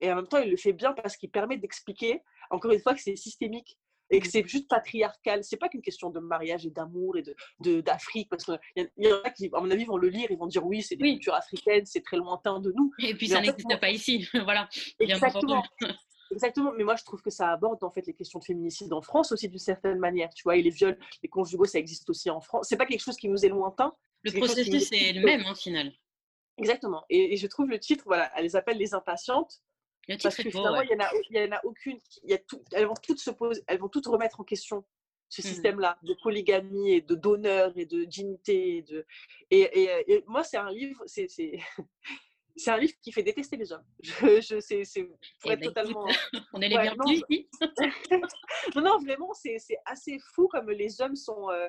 S2: et en même temps, il le fait bien parce qu'il permet d'expliquer, encore une fois, que c'est systémique et que c'est juste patriarcal. C'est pas qu'une question de mariage et d'amour et de d'Afrique parce qu'il y, y, en a qui, à mon avis, vont le lire, ils vont dire oui, c'est des cultures africaines, c'est très lointain de nous.
S1: Et puis ça n'existe pas ici, voilà.
S2: Exactement. Exactement, mais moi je trouve que ça aborde en fait les questions de féminicide en France aussi d'une certaine manière, tu vois, et les viols, les conjugaux, ça existe aussi en France. C'est pas quelque chose qui nous est lointain.
S1: Le processus est le même en final.
S2: Exactement, et, et, je trouve le titre, voilà, elle les appelle les impatientes, parce que finalement, il n'y en, a aucune. Y a tout, elles, vont toutes se poser, elles vont toutes remettre en question ce mmh. système-là de polygamie et de d'honneur et de dignité. Et, de, et, et, moi, c'est un livre. C'est, c'est un livre qui fait détester les hommes. Je, je c'est, c'est pour eh être ben, totalement.
S1: on est les ouais, bienvenus
S2: non, non, vraiment, c'est, c'est assez fou comme les hommes sont. Euh,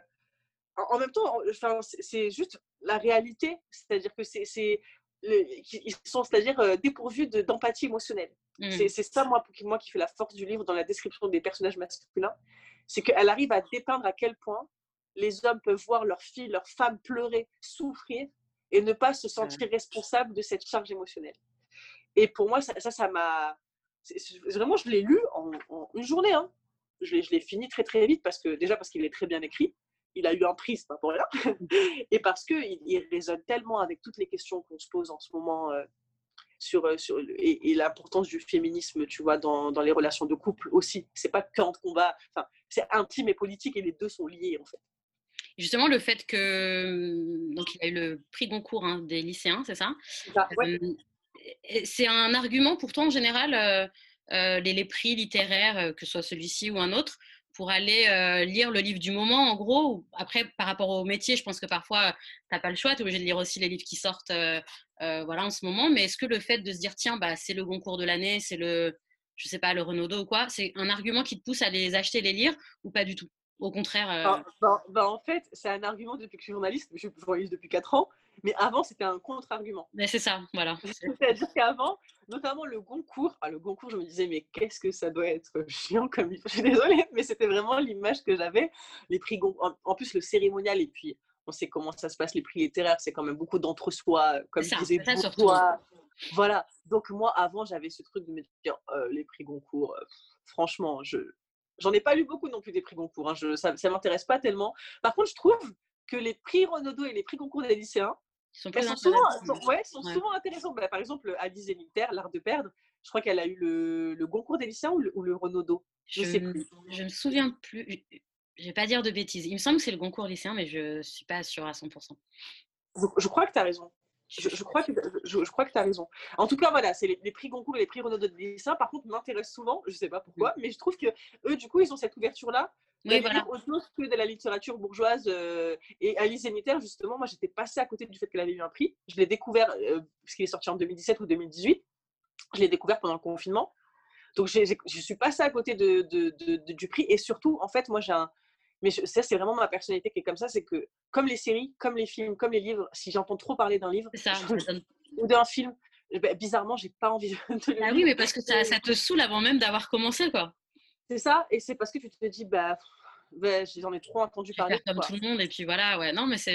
S2: en, même temps, enfin, c'est juste la réalité. C'est-à-dire que c'est, ils sont, c'est-à-dire euh, dépourvus d'empathie émotionnelle. Mmh. C'est ça, moi, pour, moi, qui fait la force du livre dans la description des personnages masculins. C'est qu'elle arrive à dépeindre à quel point les hommes peuvent voir leurs filles, leurs femmes pleurer, souffrir et ne pas se sentir responsables de cette charge émotionnelle. Et pour moi, ça, ça m'a. vraiment, je l'ai lu en, une journée. Hein. Je l'ai fini très, très vite parce que, déjà parce qu'il est très bien écrit il a eu un prix, c'est pas pour rien. et parce qu'il il résonne tellement avec toutes les questions qu'on se pose en ce moment euh, sur, sur et, l'importance du féminisme, tu vois, dans, dans les relations de couple aussi. C'est pas qu'un combat, enfin, c'est intime et politique et les deux sont liés en fait.
S1: Justement, le fait que donc il a eu le prix Goncourt hein, des lycéens, c'est ça? C'est un argument pourtant en général les, les, prix littéraires, que ce soit celui-ci ou un autre, pour aller lire le livre du moment, en gros. Après, par rapport au métier, je pense que parfois, tu n'as pas le choix, tu es obligé de lire aussi les livres qui sortent voilà, en ce moment. Mais est-ce que le fait de se dire, tiens, bah, c'est le concours de l'année, c'est le, je sais pas, le Renaudot ou quoi, c'est un argument qui te pousse à les acheter, les lire, ou pas du tout? Au contraire
S2: bah, En fait, c'est un argument depuis que je suis journaliste, je suis journaliste depuis 4 ans, mais avant, c'était un contre-argument.
S1: Mais c'est ça, voilà.
S2: C'est-à-dire qu'avant, notamment le Goncourt, ah, le Goncourt, je me disais, mais qu'est-ce que ça doit être chiant comme Je suis désolée, mais c'était vraiment l'image que j'avais. Les prix Goncourt, en plus, le cérémonial, et puis on sait comment ça se passe, les prix littéraires, c'est quand même beaucoup d'entre-soi, comme
S1: ça,
S2: disais,
S1: ça, surtout.
S2: Voilà. Donc, moi, avant, j'avais ce truc de me dire, euh, les prix Goncourt, euh, franchement, je. J'en ai pas lu beaucoup non plus des prix Goncourt, hein, je, ça ne m'intéresse pas tellement. Par contre, je trouve que les prix Renaudot et les prix Goncourt des lycéens, sont, sont, souvent, ouais, sont souvent intéressants. Bah, par exemple, Alice Zéniter, L'Art de perdre, je crois qu'elle a eu le, le Goncourt des lycéens ou le, ou le Renaudot. Je, ne sais plus.
S1: Je me souviens plus. Je vais pas dire de bêtises. Il me semble que c'est le Goncourt lycéen, mais je ne suis pas sûre à 100%.
S2: Je, crois que tu as raison. Je, crois que, je, crois que tu as raison. En tout cas, voilà, c'est les, prix Goncourt et les prix Renaudot de dessin. Par contre, m'intéressent souvent. Je ne sais pas pourquoi, mm. mais je trouve que eux, du coup, ils ont cette ouverture-là oui, voilà. autre chose que de la littérature bourgeoise. Euh, et Alice Zéniter, justement, moi, j'étais passée à côté du fait qu'elle avait eu un prix. Je l'ai découvert, euh, puisqu'il est sorti en 2017 ou 2018. Je l'ai découvert pendant le confinement. Donc, je suis passée à côté de, de, du prix. Et surtout, en fait, moi, j'ai un. Mais ça, c'est vraiment ma personnalité qui est comme ça. C'est que, comme les séries, comme les films, comme les livres, si j'entends trop parler d'un livre ou d'un film, eh ben, bizarrement, j'ai pas envie de
S1: le Ah oui, mais parce que ça, ça te saoule avant même d'avoir commencé, quoi.
S2: C'est ça, et c'est parce que tu te dis, bah, bah j'en ai trop entendu parler.
S1: Comme tout le monde, et puis voilà, ouais, non, mais c'est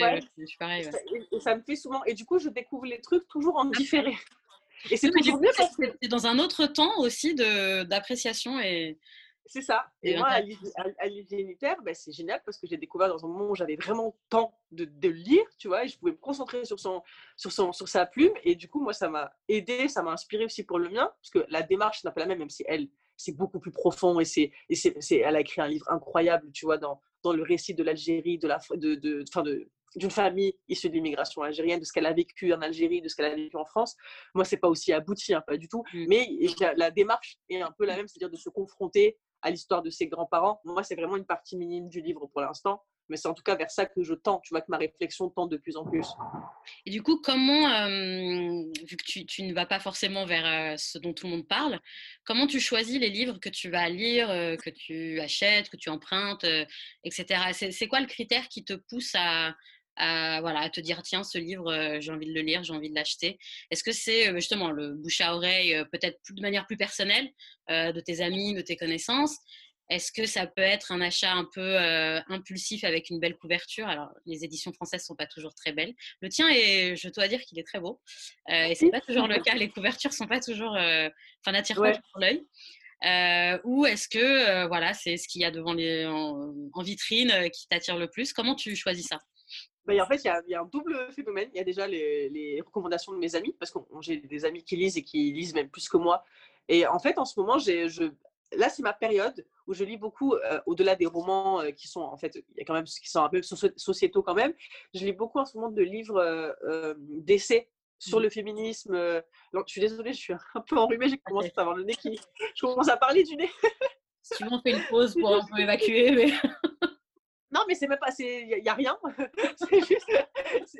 S1: pareil.
S2: Et, ça, me fait souvent, et du coup, je découvre les trucs toujours en différé.
S1: Et c'est toujours mieux parce que c'est dans un autre temps aussi d'appréciation et.
S2: C'est ça. Et, moi, à l'hygiénitaire, bah, c'est génial parce que j'ai découvert dans un moment où j'avais vraiment le temps de, de, lire, tu vois, et je pouvais me concentrer sur, son, sur, son, sur sa plume. Et du coup, moi, ça m'a aidé, ça m'a inspiré aussi pour le mien, parce que la démarche n'est pas la même, même si elle, c'est beaucoup plus profond et c'est, elle a écrit un livre incroyable, tu vois, dans, dans le récit de l'Algérie, de la, de, de, de d'une famille issue de l'immigration algérienne, de ce qu'elle a vécu en Algérie, de ce qu'elle a vécu en France. Moi, c'est pas aussi abouti, hein, pas du tout. Mmh. Mais la, démarche est un peu la même, c'est-à-dire de se confronter à l'histoire de ses grands-parents. Moi, c'est vraiment une partie minime du livre pour l'instant mais c'est en tout cas vers ça que je tends. Tu vois que ma réflexion tend de plus en plus.
S1: Et du coup, comment, euh, vu que tu, ne vas pas forcément vers euh, ce dont tout le monde parle, comment tu choisis les livres que tu vas lire, euh, que tu achètes, que tu empruntes, etc. C'est quoi le critère qui te pousse à, voilà, à te dire tiens, ce livre, j'ai envie de le lire, j'ai envie de l'acheter? Est-ce que c'est justement le bouche à oreille, peut-être de manière plus personnelle, de tes amis, de tes connaissances? Est-ce que ça peut être un achat un peu euh, impulsif avec une belle couverture? Alors, les éditions françaises sont pas toujours très belles. Le tien est, je dois dire qu'il est très beau. Euh, et c'est pas toujours le cas. Les couvertures sont pas toujours, euh, enfin, n'attirent pas toujours l'œil. Euh, ou est-ce que, voilà, c'est ce qu'il y a devant les, en, vitrine qui t'attire le plus? Comment tu choisis ça?
S2: Bah, en fait, il y, a, un double phénomène. Il y a déjà les, recommandations de mes amis, parce que j'ai des amis qui lisent et qui lisent même plus que moi. Et en fait, en ce moment, je, là, c'est ma période où je lis beaucoup, euh, au-delà des romans euh, qui sont, en fait, il y a quand même qui sont un peu sociétaux quand même. Je lis beaucoup en ce moment de livres euh, d'essais sur mmh. le féminisme. je suis désolée, je suis un peu enrhumée, j'ai commencé à avoir le nez qui. Je commence à parler du nez.
S1: si on fait une pause pour un peu évacuer, mais.
S2: Non, mais c'est même pas, il n'y a, rien.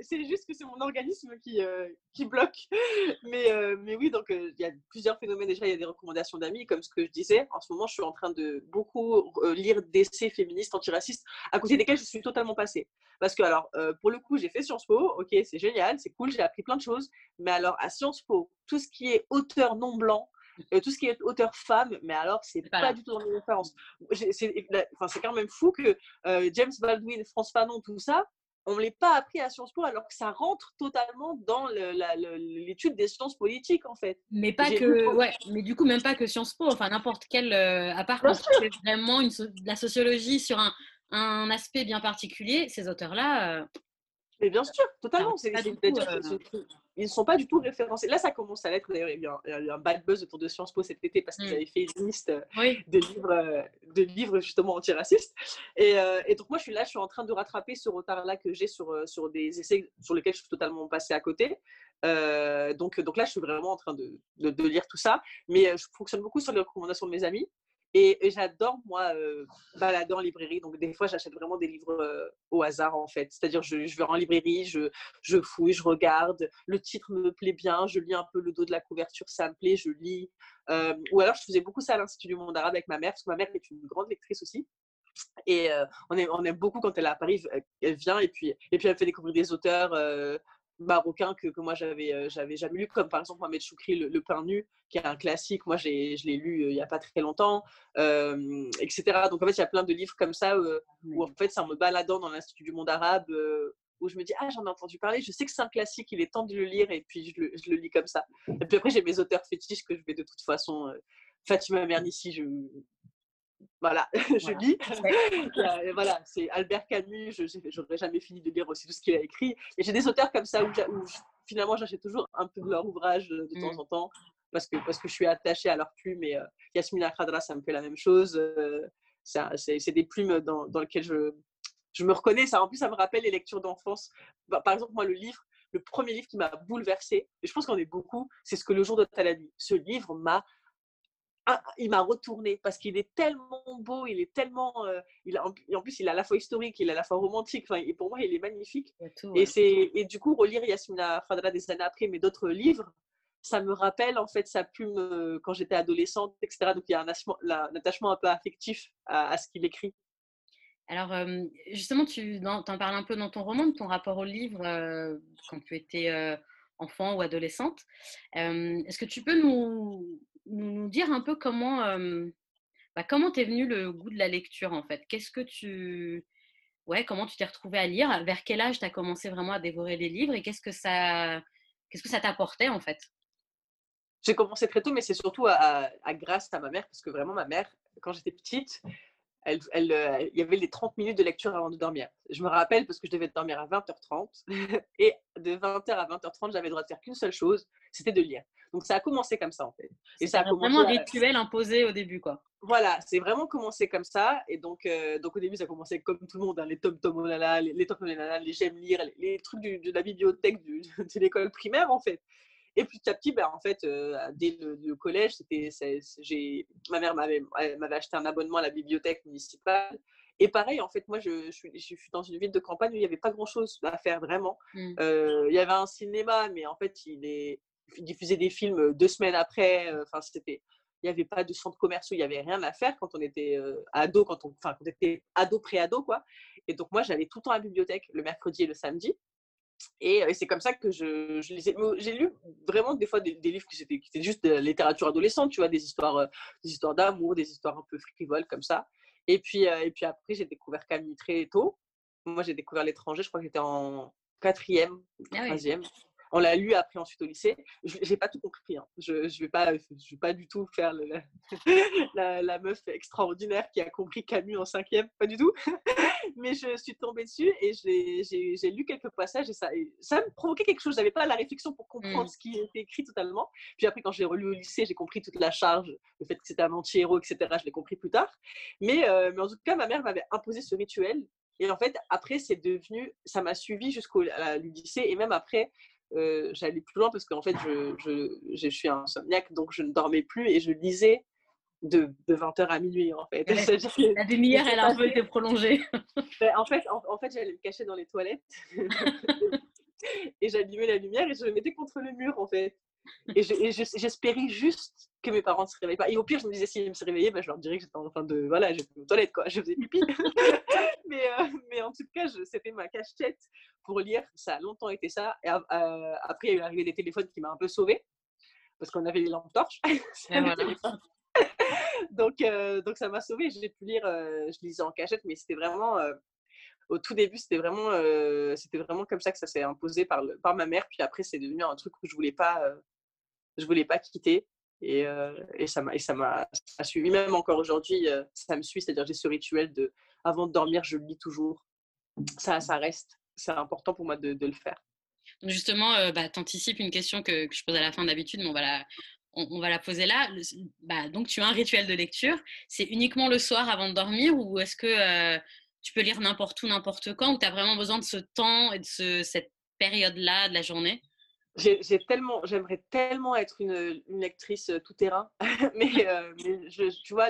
S2: c'est juste, que c'est mon organisme qui, euh, qui bloque. Mais, euh, mais oui, donc euh, il y a plusieurs phénomènes déjà. Il y a des recommandations d'amis, comme ce que je disais. En ce moment, je suis en train de beaucoup lire d'essais féministes, antiracistes, à côté desquels je suis totalement passée. Parce que, alors, pour le coup, j'ai fait Sciences Po. Ok, c'est génial, c'est cool, j'ai appris plein de choses. Mais alors, à Sciences Po, tout ce qui est auteur non blanc, tout ce qui est auteur femme, mais alors, c'est pas, pas du tout dans mes références. C'est quand même fou que euh, James Baldwin, France Fanon, tout ça, on ne l'ait pas appris à Sciences Po alors que ça rentre totalement dans l'étude des sciences politiques en fait.
S1: Mais pas que, ouais, mais du coup même pas que Sciences Po, enfin n'importe quel, euh, à part quand c'est vraiment une, de la sociologie sur un, un, aspect bien particulier, ces auteurs-là, euh,
S2: Mais bien sûr, totalement. Ils ne sont pas du tout référencés. Là, ça commence à l'être. D'ailleurs, il y a eu un, bad buzz autour de Sciences Po cet été parce qu'ils mmh. avaient fait une liste de, livres, de livres justement antiracistes. Et, et, donc, moi, je suis là, je suis en train de rattraper ce retard-là que j'ai sur, sur des essais sur lesquels je suis totalement passée à côté. donc, donc là, je suis vraiment en train de, de, de lire tout ça. Mais je fonctionne beaucoup sur les recommandations de mes amis. Et, j'adore, moi, euh, balader en librairie. Donc, des fois, j'achète vraiment des livres euh, au hasard, en fait. C'est-à-dire, je, je, vais en librairie, je, je, fouille, je regarde. Le titre me plaît bien. Je lis un peu le dos de la couverture, ça me plaît, je lis. Euh, ou alors, je faisais beaucoup ça à l'Institut du monde arabe avec ma mère, parce que ma mère est une grande lectrice aussi. Et on, aime, on aime beaucoup quand elle est à Paris, elle vient et puis, et puis elle fait découvrir des auteurs marocain que, que moi j'avais euh, j'avais jamais lu comme par exemple Mohamed Choukri le, pain nu qui est un classique. Moi je l'ai lu euh, il y a pas très longtemps euh, etc donc en fait il y a plein de livres comme ça où en fait c'est en me baladant dans l'institut du monde arabe où je me dis ah j'en ai entendu parler. Je sais que c'est un classique. Il est temps de le lire et puis je le, je le lis comme ça et puis après j'ai mes auteurs fétiches que je vais de toute façon Fatima Mernissi je voilà, je lis. voilà, c'est Albert Camus, je n'aurais jamais fini de lire aussi tout ce qu'il a écrit. Et j'ai des auteurs comme ça où, finalement j'achète toujours un peu de leur ouvrage de, temps mmh. en temps parce que, parce que je suis attachée à leur plume. Et euh, Yasmina Khadra, ça me fait la même chose. Euh, c'est des plumes dans, dans, lesquelles je, je me reconnais. Ça, en plus, ça me rappelle les lectures d'enfance. Bah, par exemple, moi, le livre, le premier livre qui m'a bouleversée, et je pense qu'on est beaucoup, c'est Ce que le jour de la nuit. Ce livre m'a ah, il m'a retourné parce qu'il est tellement beau, il est tellement. Euh, il en plus, il à la fois historique, il à la fois romantique. Enfin, et pour moi, il est magnifique. et, c'est, et du coup, relire Yasmina Fadra des années après, mais d'autres livres, ça me rappelle en fait sa plume euh, quand j'étais adolescente, etc. Donc il y a un, attachement, un peu affectif à, ce qu'il écrit.
S1: Alors, euh, justement, tu en parles un peu dans ton roman, de ton rapport au livre quand tu étais enfant ou adolescente. Est-ce que tu peux nous, nous dire un peu comment bah, comment t'es venu le goût de la lecture en fait? Qu'est-ce que tu ouais comment tu t'es retrouvé à lire? Vers quel âge tu as commencé vraiment à dévorer des livres et qu'est-ce que ça qu'est-ce que ça t'apportait en fait?
S2: J'ai commencé très tôt, mais c'est surtout à, grâce à ma mère parce que vraiment ma mère, quand j'étais petite, elle, elle, il y avait les 30 minutes de lecture avant de dormir. Je me rappelle parce que je devais dormir à 20h30 et de 20h à 20h30, j'avais le droit de faire qu'une seule chose, c'était de lire. Donc ça a commencé comme ça en fait.
S1: Et ça a vraiment un rituel imposé au début quoi.
S2: Voilà, c'est vraiment commencé comme ça. Et donc, euh, donc au début, ça a commencé comme tout le monde, hein, les tom tom oh les, les tom les j'aime lire, les, trucs de la bibliothèque de l'école primaire en fait. Et petit à petit, ben, en fait, euh, dès le, collège, c'était, ma mère m'avait, acheté un abonnement à la bibliothèque municipale. Et pareil, en fait, moi, je, je, suis, je suis dans une ville de campagne où il n'y avait pas grand-chose à faire vraiment. Mmh. Euh, il y avait un cinéma, mais en fait, il, est, il diffusait des films deux semaines après. Enfin, c'était il n'y avait pas de centre commerciaux, il n'y avait rien à faire quand on était ado, quand on, enfin, quand on était ado, pré-ado, quoi. Et donc, moi, j'allais tout le temps à la bibliothèque le mercredi et le samedi. Et, c'est comme ça que je, je lisais. J'ai lu vraiment des fois des, livres qui étaient, juste de la littérature adolescente, tu vois, des histoires, des histoires d'amour, des histoires un peu frivoles comme ça. Et puis, et puis après, j'ai découvert Camus très tôt. Moi, j'ai découvert l'étranger, je crois que j'étais en quatrième, ah troisième on l'a lu après ensuite au lycée. Je n'ai pas tout compris. Hein. Je ne vais, pas, je vais pas du tout faire la, meuf extraordinaire qui a compris Camus en cinquième, pas du tout. Mais je suis tombée dessus et j'ai lu quelques passages et ça, ça me provoquait quelque chose. Je n'avais pas la réflexion pour comprendre mmh. ce qui était écrit totalement. Puis après, quand j'ai relu au lycée, j'ai compris toute la charge, le fait que c'était un anti-héros, etc. Je l'ai compris plus tard. Mais, euh, mais en tout cas, ma mère m'avait imposé ce rituel. Et en fait, après, c'est devenu, ça m'a suivi jusqu'au lycée et même après, euh, j'allais plus loin parce qu'en fait, je, je, je, suis insomniaque, donc je ne dormais plus et je lisais de, de 20h à minuit en fait.
S1: La demi-heure, elle a un peu été prolongée.
S2: Ben, en fait, en, fait j'allais me cacher dans les toilettes et j'allumais la lumière et je me mettais contre le mur en fait. Et j'espérais juste que mes parents ne se réveillent pas. Et au pire, je me disais, s'ils se réveillaient, ben, je leur dirais que j'étais en train de. Voilà, j'étais aux toilettes, quoi. Je faisais pipi. mais, euh, mais en tout cas, c'était ma cachette pour lire. Ça a longtemps été ça. Et euh, après, il y a eu l'arrivée des téléphones qui m'a un peu sauvée. Parce qu'on avait les lampes torches. Donc, euh, donc, ça m'a sauvée. J'ai pu lire, je lisais en cachette, mais c'était vraiment au tout début, c'était vraiment, vraiment comme ça que ça s'est imposé par, par ma mère. Puis après, c'est devenu un truc que je voulais pas, je voulais pas quitter. Et, ça m'a, et ça m'a suivi. Même encore aujourd'hui, ça me suit. C'est-à-dire, j'ai ce rituel de, avant de dormir, je lis toujours. Ça, ça reste. c'est important pour moi de, le faire.
S1: Justement, euh, bah, tu anticipes une question que, que, je pose à la fin d'habitude, mais on va la, on, va la poser là. Bah, donc tu as un rituel de lecture. C'est uniquement le soir avant de dormir ou est-ce que euh, tu peux lire n'importe où, n'importe quand ou tu as vraiment besoin de ce temps et de ce, cette période-là de la journée?
S2: J'ai tellement, j'aimerais tellement être une, une lectrice tout terrain, mais, je, tu vois,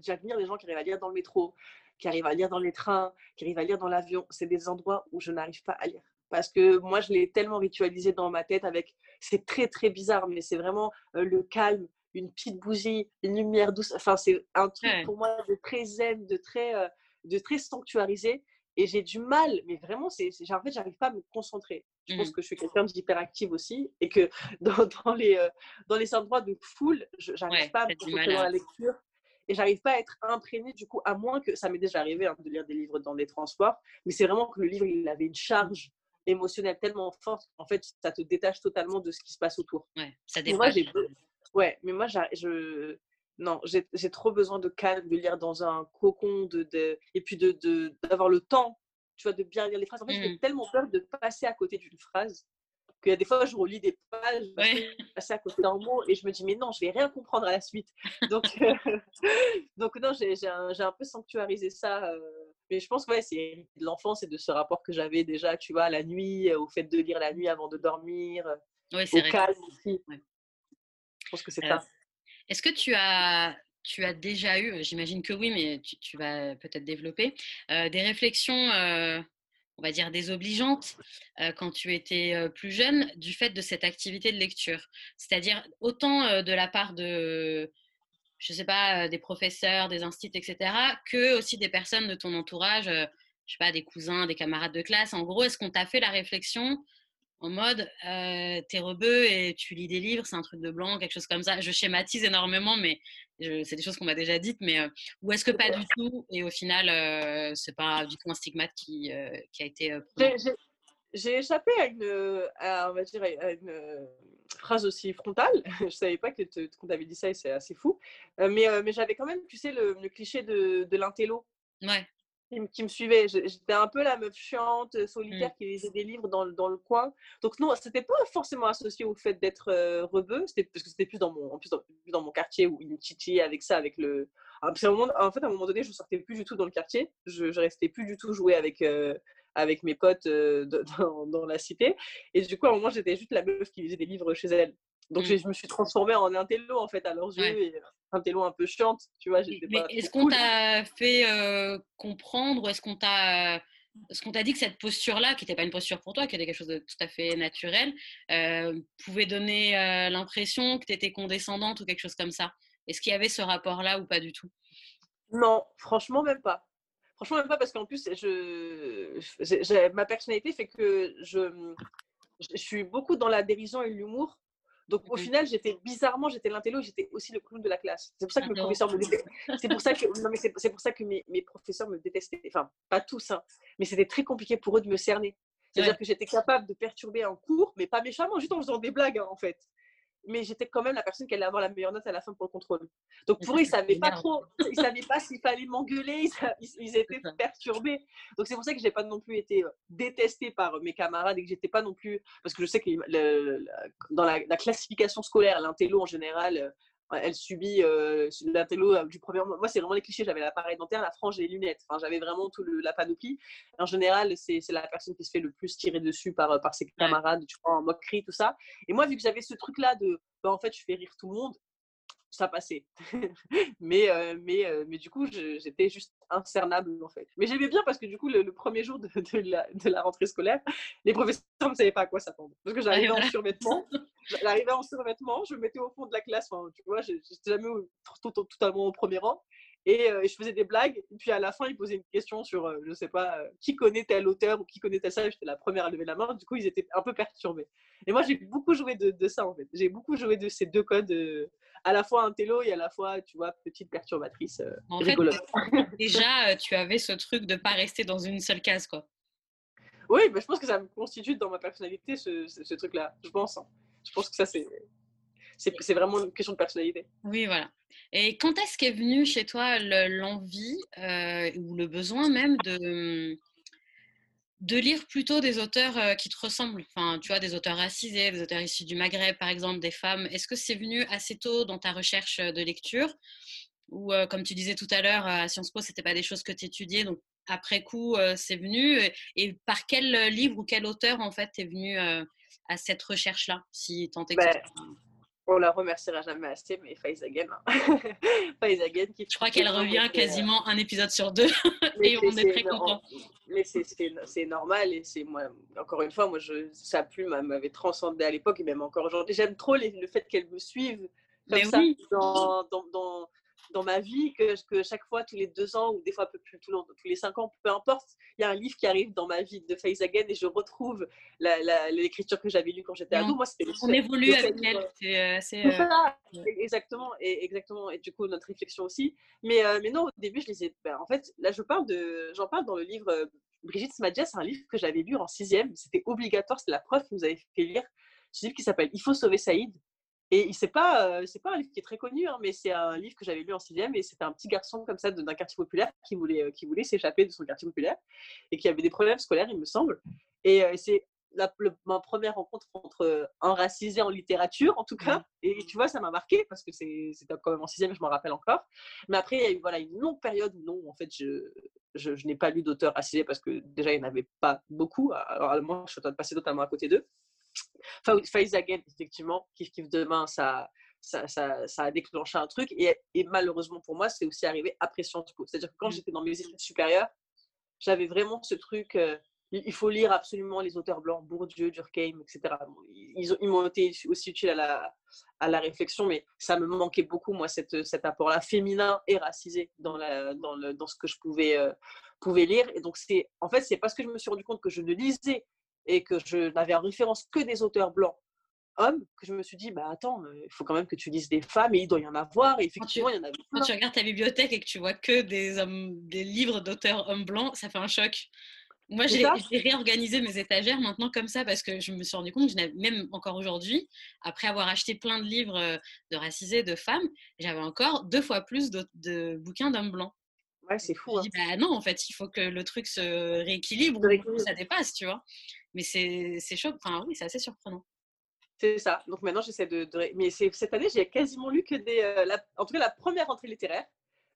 S2: j'admire les gens qui arrivent à lire dans le métro, qui arrivent à lire dans les trains, qui arrivent à lire dans l'avion. C'est des endroits où je n'arrive pas à lire. Parce que moi, je l'ai tellement ritualisé dans ma tête avec. C'est très, très bizarre, mais c'est vraiment euh, le calme, une petite bougie, une lumière douce. Enfin, c'est un truc pour moi de très zen, de très, euh, de très sanctuarisé. Et j'ai du mal, mais vraiment, c'est, en fait, j'arrive pas à me concentrer. Je pense mmh. que je suis quelqu'un d'hyperactive aussi et que dans, dans les, euh, dans les endroits de foule, j'arrive pas à me concentrer dans la lecture et j'arrive pas à être imprégnée du coup, à moins que ça m'est déjà arrivé hein, de lire des livres dans des transports, mais c'est vraiment que le livre il avait une charge émotionnelle tellement forte qu'en fait ça te détache totalement de ce qui se passe autour.
S1: Ouais, ça dépasse.
S2: Ouais, mais moi je non, j'ai trop besoin de calme, de lire dans un cocon, de, de... et puis d'avoir de, d'avoir le temps, tu vois, de bien lire les phrases. En fait, j'ai mmh. tellement peur de passer à côté d'une phrase qu'il y a des fois, je relis des pages, ouais. passer à côté d'un mot et je me dis, mais non, je vais rien comprendre à la suite. Donc, donc non, j'ai un, un, peu sanctuarisé ça. Euh, mais je pense que ouais, c'est de l'enfance et de ce rapport que j'avais déjà, tu vois, à la nuit, au fait de lire la nuit avant de dormir,
S1: ouais, au
S2: calme aussi. Je pense que c'est ça.
S1: Est-ce que tu as, tu as déjà eu, j'imagine que oui, mais tu, tu vas peut-être développer, euh, des réflexions euh, on va dire, désobligeante euh, quand tu étais euh, plus jeune du fait de cette activité de lecture? C'est-à-dire autant euh, de la part de, je sais pas, des professeurs, des instituts, etc., que aussi des personnes de ton entourage, je sais pas, des cousins, des camarades de classe. En gros, est-ce qu'on t'a fait la réflexion en mode euh, t'es rebeu et tu lis des livres, c'est un truc de blanc, quelque chose comme ça? Je schématise énormément, mais c'est des choses qu'on m'a déjà dites. Mais euh, ou est-ce que pas du tout Et au final, euh, c'est pas du tout un stigmate qui, euh, qui a été.
S2: J'ai échappé à une, on va dire, à une phrase aussi frontale. je savais pas que qu'on t'avait dit ça et c'est assez fou. mais mais j'avais quand même, tu sais, le, le cliché de, de l'intello.
S1: Ouais
S2: qui, me suivait. J'étais un peu la meuf chiante, euh, solitaire, mmh. qui lisait des livres dans, dans le coin. Donc non, c'était pas forcément associé au fait d'être euh, rebeu, parce que c'était plus dans mon, en plus dans, mon quartier où il titillait avec ça, avec le. en fait, à un moment donné, je sortais plus du tout dans le quartier. Je, je restais plus du tout jouer avec. Euh, avec mes potes dans, dans, la cité. Et du coup, à un moment, j'étais juste la meuf qui lisait des livres chez elle. Donc, mmh. je me suis transformée en intello, en fait, à leurs yeux, et intello un peu chiante, tu vois.
S1: Mais est-ce qu'on t'a fait euh, comprendre, ou est-ce qu'on t'a... ce qu'on t'a dit que cette posture-là, qui n'était pas une posture pour toi, qui était quelque chose de tout à fait naturel, euh, pouvait donner euh, l'impression que tu étais condescendante ou quelque chose comme ça? Est-ce qu'il y avait ce rapport-là ou pas du tout?
S2: Non, franchement, même pas. Franchement, même pas parce qu'en plus, je, ma personnalité fait que je, je suis beaucoup dans la dérision et l'humour. Donc au final, j'étais bizarrement, j'étais l'intello, j'étais aussi le clown de la classe. C'est pour ça que mes professeurs me détestaient. C'est pour ça que non mais c'est pour ça que mes, mes, professeurs me détestaient. Enfin, pas tous, hein, mais c'était très compliqué pour eux de me cerner. C'est-à-dire que j'étais capable de perturber un cours, mais pas méchamment, juste en faisant des blagues hein, en fait mais j'étais quand même la personne qui allait avoir la meilleure note à la fin pour le contrôle. Donc pour eux, ils savaient pas trop, ils savaient pas s'il fallait m'engueuler, ils, étaient perturbés. Donc c'est pour ça que j'ai pas non plus été euh, détestée par mes camarades et que j'étais pas non plus, parce que je sais que dans la, la, classification scolaire, l'intello en général, euh, elle subit euh, l'intello euh, du premier Moi, c'est vraiment les clichés. J'avais l'appareil dentaire, la frange et les lunettes. Enfin, j'avais vraiment tout le, la panoplie. En général, c'est la personne qui se fait le plus tirer dessus par, euh, par ses camarades, tu vois, en moquerie, tout ça. Et moi, vu que j'avais ce truc-là de, bah, en fait, je fais rire tout le monde, ça passait. mais, euh, mais, euh, mais du coup, j'étais juste incernable en fait. Mais j'aimais bien parce que du coup, le, premier jour de, de, la, de, la, rentrée scolaire, les professeurs ne savaient pas à quoi s'attendre. Parce que j'arrivais en survêtement, j'arrivais en survêtement, je me mettais au fond de la classe, enfin, tu vois, j'étais jamais totalement au premier rang. Euh, et, je faisais des blagues. Et puis à la fin, ils posaient une question sur, je sais pas, qui connaît tel auteur ou qui connaît tel ça. J'étais la première à lever la main. Du coup, ils étaient un peu perturbés. Et moi, j'ai beaucoup joué de, de, ça en fait. J'ai beaucoup joué de ces deux codes à la fois un télo et à la fois, tu vois, petite perturbatrice euh, en rigolote.
S1: déjà, euh, tu avais ce truc de pas rester dans une seule case, quoi.
S2: Oui, mais je pense que ça me constitue dans ma personnalité, ce, ce, truc-là. Je pense. Hein. Je pense que ça, c'est. C'est vraiment une question de personnalité.
S1: Oui, voilà. Et quand est-ce qu'est venu chez toi l'envie euh, ou le besoin même de, de lire plutôt des auteurs qui te ressemblent, enfin, tu vois, des auteurs racisés, des auteurs issus du Maghreb, par exemple, des femmes. Est-ce que c'est venu assez tôt dans ta recherche de lecture? Ou, comme tu disais tout à l'heure, à Sciences Po, c'était pas des choses que tu étudiais, donc après coup, c'est venu. Et, par quel livre ou quel auteur, en fait, es venu à cette recherche-là, si tant est
S2: on la remerciera jamais assez, mais Faizagen. Hein.
S1: qui Je crois qu'elle revient euh, quasiment un épisode sur deux et on est, très content.
S2: Mais c'est normal et c'est moi, encore une fois, moi, je, sa plume m'avait transcendé à l'époque et même encore aujourd'hui. J'aime trop le fait qu'elle me suive comme ça dans, dans, dans ma vie que, que, chaque fois, tous les deux ans, ou des fois un peu plus tous les cinq ans, peu importe, il y a un livre qui arrive dans ma vie de Again et je retrouve l'écriture que j'avais lue quand j'étais ado. Moi,
S1: On évolue avec elle. C'est,
S2: euh, exactement, et, exactement. Et du coup, notre réflexion aussi. Mais, euh, mais non, au début, je lisais. Ben, en fait, là, je parle de, j'en parle dans le livre. Euh, Brigitte Smadja, c'est un livre que j'avais lu en sixième. C'était obligatoire, c'était la prof qui nous avait fait lire. Ce livre qui s'appelle Il faut sauver Saïd et c'est pas, c'est pas un livre qui est très connu, hein, mais c'est un livre que j'avais lu en sixième et c'était un petit garçon comme ça d'un quartier populaire qui voulait, qui voulait s'échapper de son quartier populaire et qui avait des problèmes scolaires, il me semble. Et c'est la, ma première rencontre entre un racisé en littérature, en tout cas. Et tu vois, ça m'a marqué parce que c'était quand même en sixième, je m'en rappelle encore. Mais après, il y a eu voilà, une longue période où non, en fait, je, je, je n'ai pas lu d'auteurs racisés parce que déjà, il n'y en avait pas beaucoup. Alors, moi, je suis en train de passer totalement à côté d'eux. Face Again, effectivement, Kif Kif Demain, ça, ça, ça, ça, a déclenché un truc. Et, et malheureusement pour moi, c'est aussi arrivé après Sciences Po. C'est-à-dire que quand mmh. j'étais dans mes études supérieures, j'avais vraiment ce truc. Euh, il faut lire absolument les auteurs blancs, Bourdieu, Durkheim, etc. ils, ils m'ont été aussi utiles à la, à la réflexion, mais ça me manquait beaucoup, moi, cette, cet apport-là, féminin et racisé dans, la, dans, le, dans ce que je pouvais, euh, pouvais lire. Et donc, c'est en fait, c'est parce que je me suis rendu compte que je ne lisais et que je n'avais en référence que des auteurs blancs hommes, que je me suis dit, bah attends, euh, il faut quand même que tu lises des femmes et il doit y en avoir. Et effectivement, il y en avait.
S1: Quand tu regardes ta bibliothèque et que tu vois que des, hommes, des livres d'auteurs hommes blancs, ça fait un choc. Moi, j'ai réorganisé mes étagères maintenant comme ça parce que je me suis rendu compte que même encore aujourd'hui, après avoir acheté plein de livres euh, de racisés, de femmes, j'avais encore deux fois plus de, de bouquins d'hommes blancs.
S2: Ouais, c'est fou. Hein.
S1: bah non, en fait, il faut que le truc se rééquilibre, ça dépasse, tu vois. Mais c'est chaud. Enfin, oui, c'est assez surprenant.
S2: C'est ça. Donc maintenant, j'essaie de, Mais cette année, j'ai quasiment lu que des. Euh, en tout cas, la première rentrée littéraire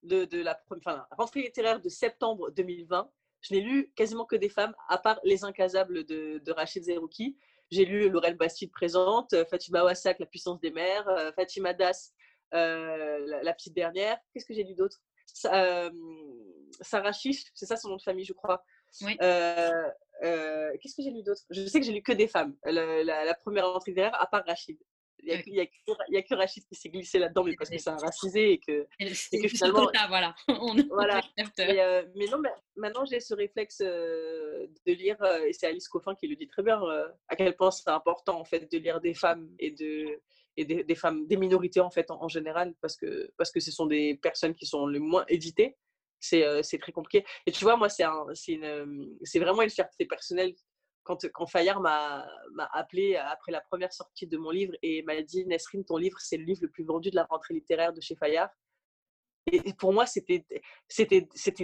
S2: de, de la, enfin, rentrée littéraire de septembre 2020, je n'ai lu quasiment que des femmes, à part Les Incasables de, de Rachid Zerouki. J'ai lu Laurel Bastide présente, euh, Fatima Wassak, La puissance des mères, euh, Fatima Das, la, petite dernière. Qu'est-ce que j'ai lu d'autre? Sarah Chiche, c'est ça son nom de famille, je crois. Oui. Euh, qu'est-ce que j'ai lu d'autre? Je sais que j'ai lu que des femmes. La, première entrée derrière, à part Rachid. Il n'y a, a, que Rachid qui s'est glissé là-dedans, mais parce que c'est un racisé et que,
S1: et que finalement. voilà.
S2: voilà. Euh, mais non, mais maintenant j'ai ce réflexe euh, de lire, et c'est Alice Coffin qui le dit très bien, à quel point c'est important en fait de lire des femmes et de et des, des femmes, des minorités en fait en, en, général, parce que parce que ce sont des personnes qui sont les moins éditées c'est très compliqué. Et tu vois, moi, c'est vraiment une fierté personnelle quand, quand Fayard m'a appelé après la première sortie de mon livre et m'a dit Nesrine, ton livre, c'est le livre le plus vendu de la rentrée littéraire de chez Fayard. Et pour moi, c'était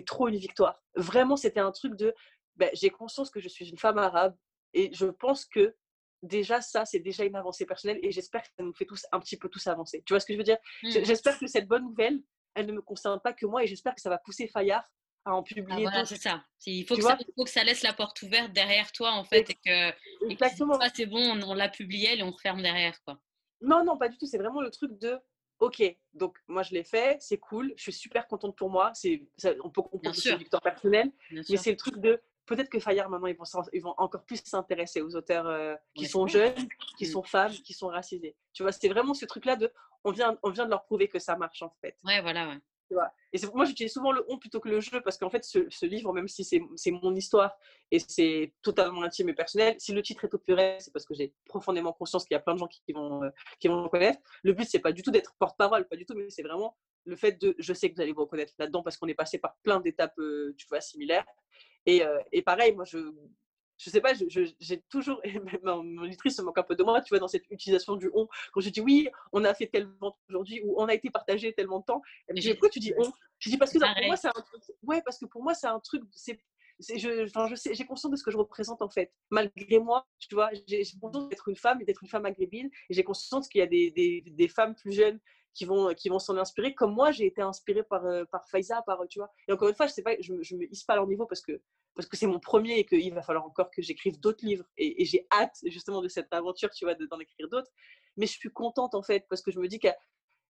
S2: trop une victoire. Vraiment, c'était un truc de ben, j'ai conscience que je suis une femme arabe et je pense que déjà, ça, c'est déjà une avancée personnelle et j'espère que ça nous fait tous un petit peu tous avancer. Tu vois ce que je veux dire? Mmh. J'espère que cette bonne nouvelle, elle ne me concerne pas que moi et j'espère que ça va pousser Fayard à en publier.
S1: Ah, voilà, c'est ça. Il faut, que ça, faut que ça laisse la porte ouverte derrière toi en fait et que,
S2: Exactement.
S1: c'est bon, on, l'a publié et on referme derrière quoi.
S2: Non, non, pas du tout. C'est vraiment le truc de Ok, donc moi je l'ai fait, c'est cool, je suis super contente pour moi. C'est, on peut comprendre que c'est une victoire personnelle, mais c'est le truc de peut-être que Fayard maintenant ils vont, ils vont encore plus s'intéresser aux auteurs euh, qui sont jeunes, qui mmh. sont femmes, qui sont racisés. Tu vois, c'est vraiment ce truc-là de on vient, on vient de leur prouver que ça marche en fait.
S1: Ouais, voilà, ouais.
S2: Tu vois? Et moi, j'utilise souvent le on plutôt que le jeu parce qu'en fait, ce, livre, même si c'est mon histoire et c'est totalement intime et personnel, si le titre est au pluriel, c'est parce que j'ai profondément conscience qu'il y a plein de gens qui, vont, euh, qui vont me reconnaître. Le but, c'est pas du tout d'être porte-parole, pas du tout, mais c'est vraiment le fait de je sais que vous allez vous reconnaître là-dedans parce qu'on est passé par plein d'étapes, euh, tu vois, similaires. Et, euh, et pareil, moi, je, je sais pas, j'ai toujours, mon, mon se moque un peu de moi, tu vois, dans cette utilisation du on. Quand je dis oui, on a fait telle vente aujourd'hui, ou on a été partagé tellement de temps, pourquoi tu dis on? Je dis parce que pour moi, c'est un truc, ouais, parce que pour moi, c'est un truc, j'ai conscience de ce que je représente en fait. Malgré moi, tu vois, j'ai conscience d'être une femme et d'être une femme maghrébine. Et j'ai conscience qu'il y a des, des, des, femmes plus jeunes qui vont, qui vont s'en inspirer, comme moi, j'ai été inspirée par, euh, par Faiza, par, tu vois. Et encore une fois, je sais pas, je, je me hisse pas à leur niveau parce que parce que c'est mon premier et qu'il va falloir encore que j'écrive d'autres livres. Et, j'ai hâte justement de cette aventure, tu vois, d'en écrire d'autres. Mais je suis contente en fait parce que je me dis que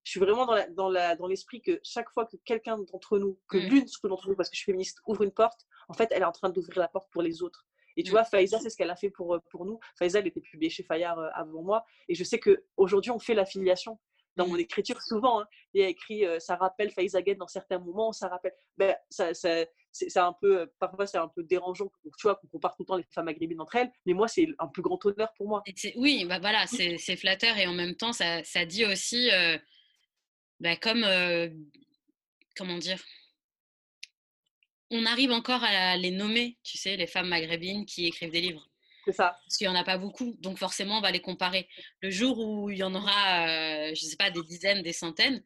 S2: je suis vraiment dans, la, dans, la, dans l'esprit que chaque fois que quelqu'un d'entre nous, que mmh. l'une d'entre nous, parce que je suis féministe, ouvre une porte, en fait, elle est en train d'ouvrir la porte pour les autres. Et tu mmh. vois, Faiza, c'est ce qu'elle a fait pour, pour nous. Faiza, elle était publiée chez Fayard euh, avant moi. Et je sais qu'aujourd'hui, on fait l'affiliation dans mon écriture souvent. Hein, il y a écrit euh, ça rappelle Faizagen dans certains moments, ça rappelle. Ben, ça, ça c'est un peu, euh, parfois c'est un peu dérangeant, tu vois, qu'on compare tout le temps les femmes maghrébines entre elles, mais moi c'est un plus grand honneur pour moi.
S1: Oui, bah voilà, c'est flatteur et en même temps ça, ça dit aussi, euh, bah comme, comment dire, on arrive encore à les nommer, tu sais, les femmes maghrébines qui écrivent des livres.
S2: C'est ça.
S1: Parce qu'il n'y en a pas beaucoup. Donc forcément, on va les comparer. Le jour où il y en aura, euh, je ne sais pas, des dizaines, des centaines,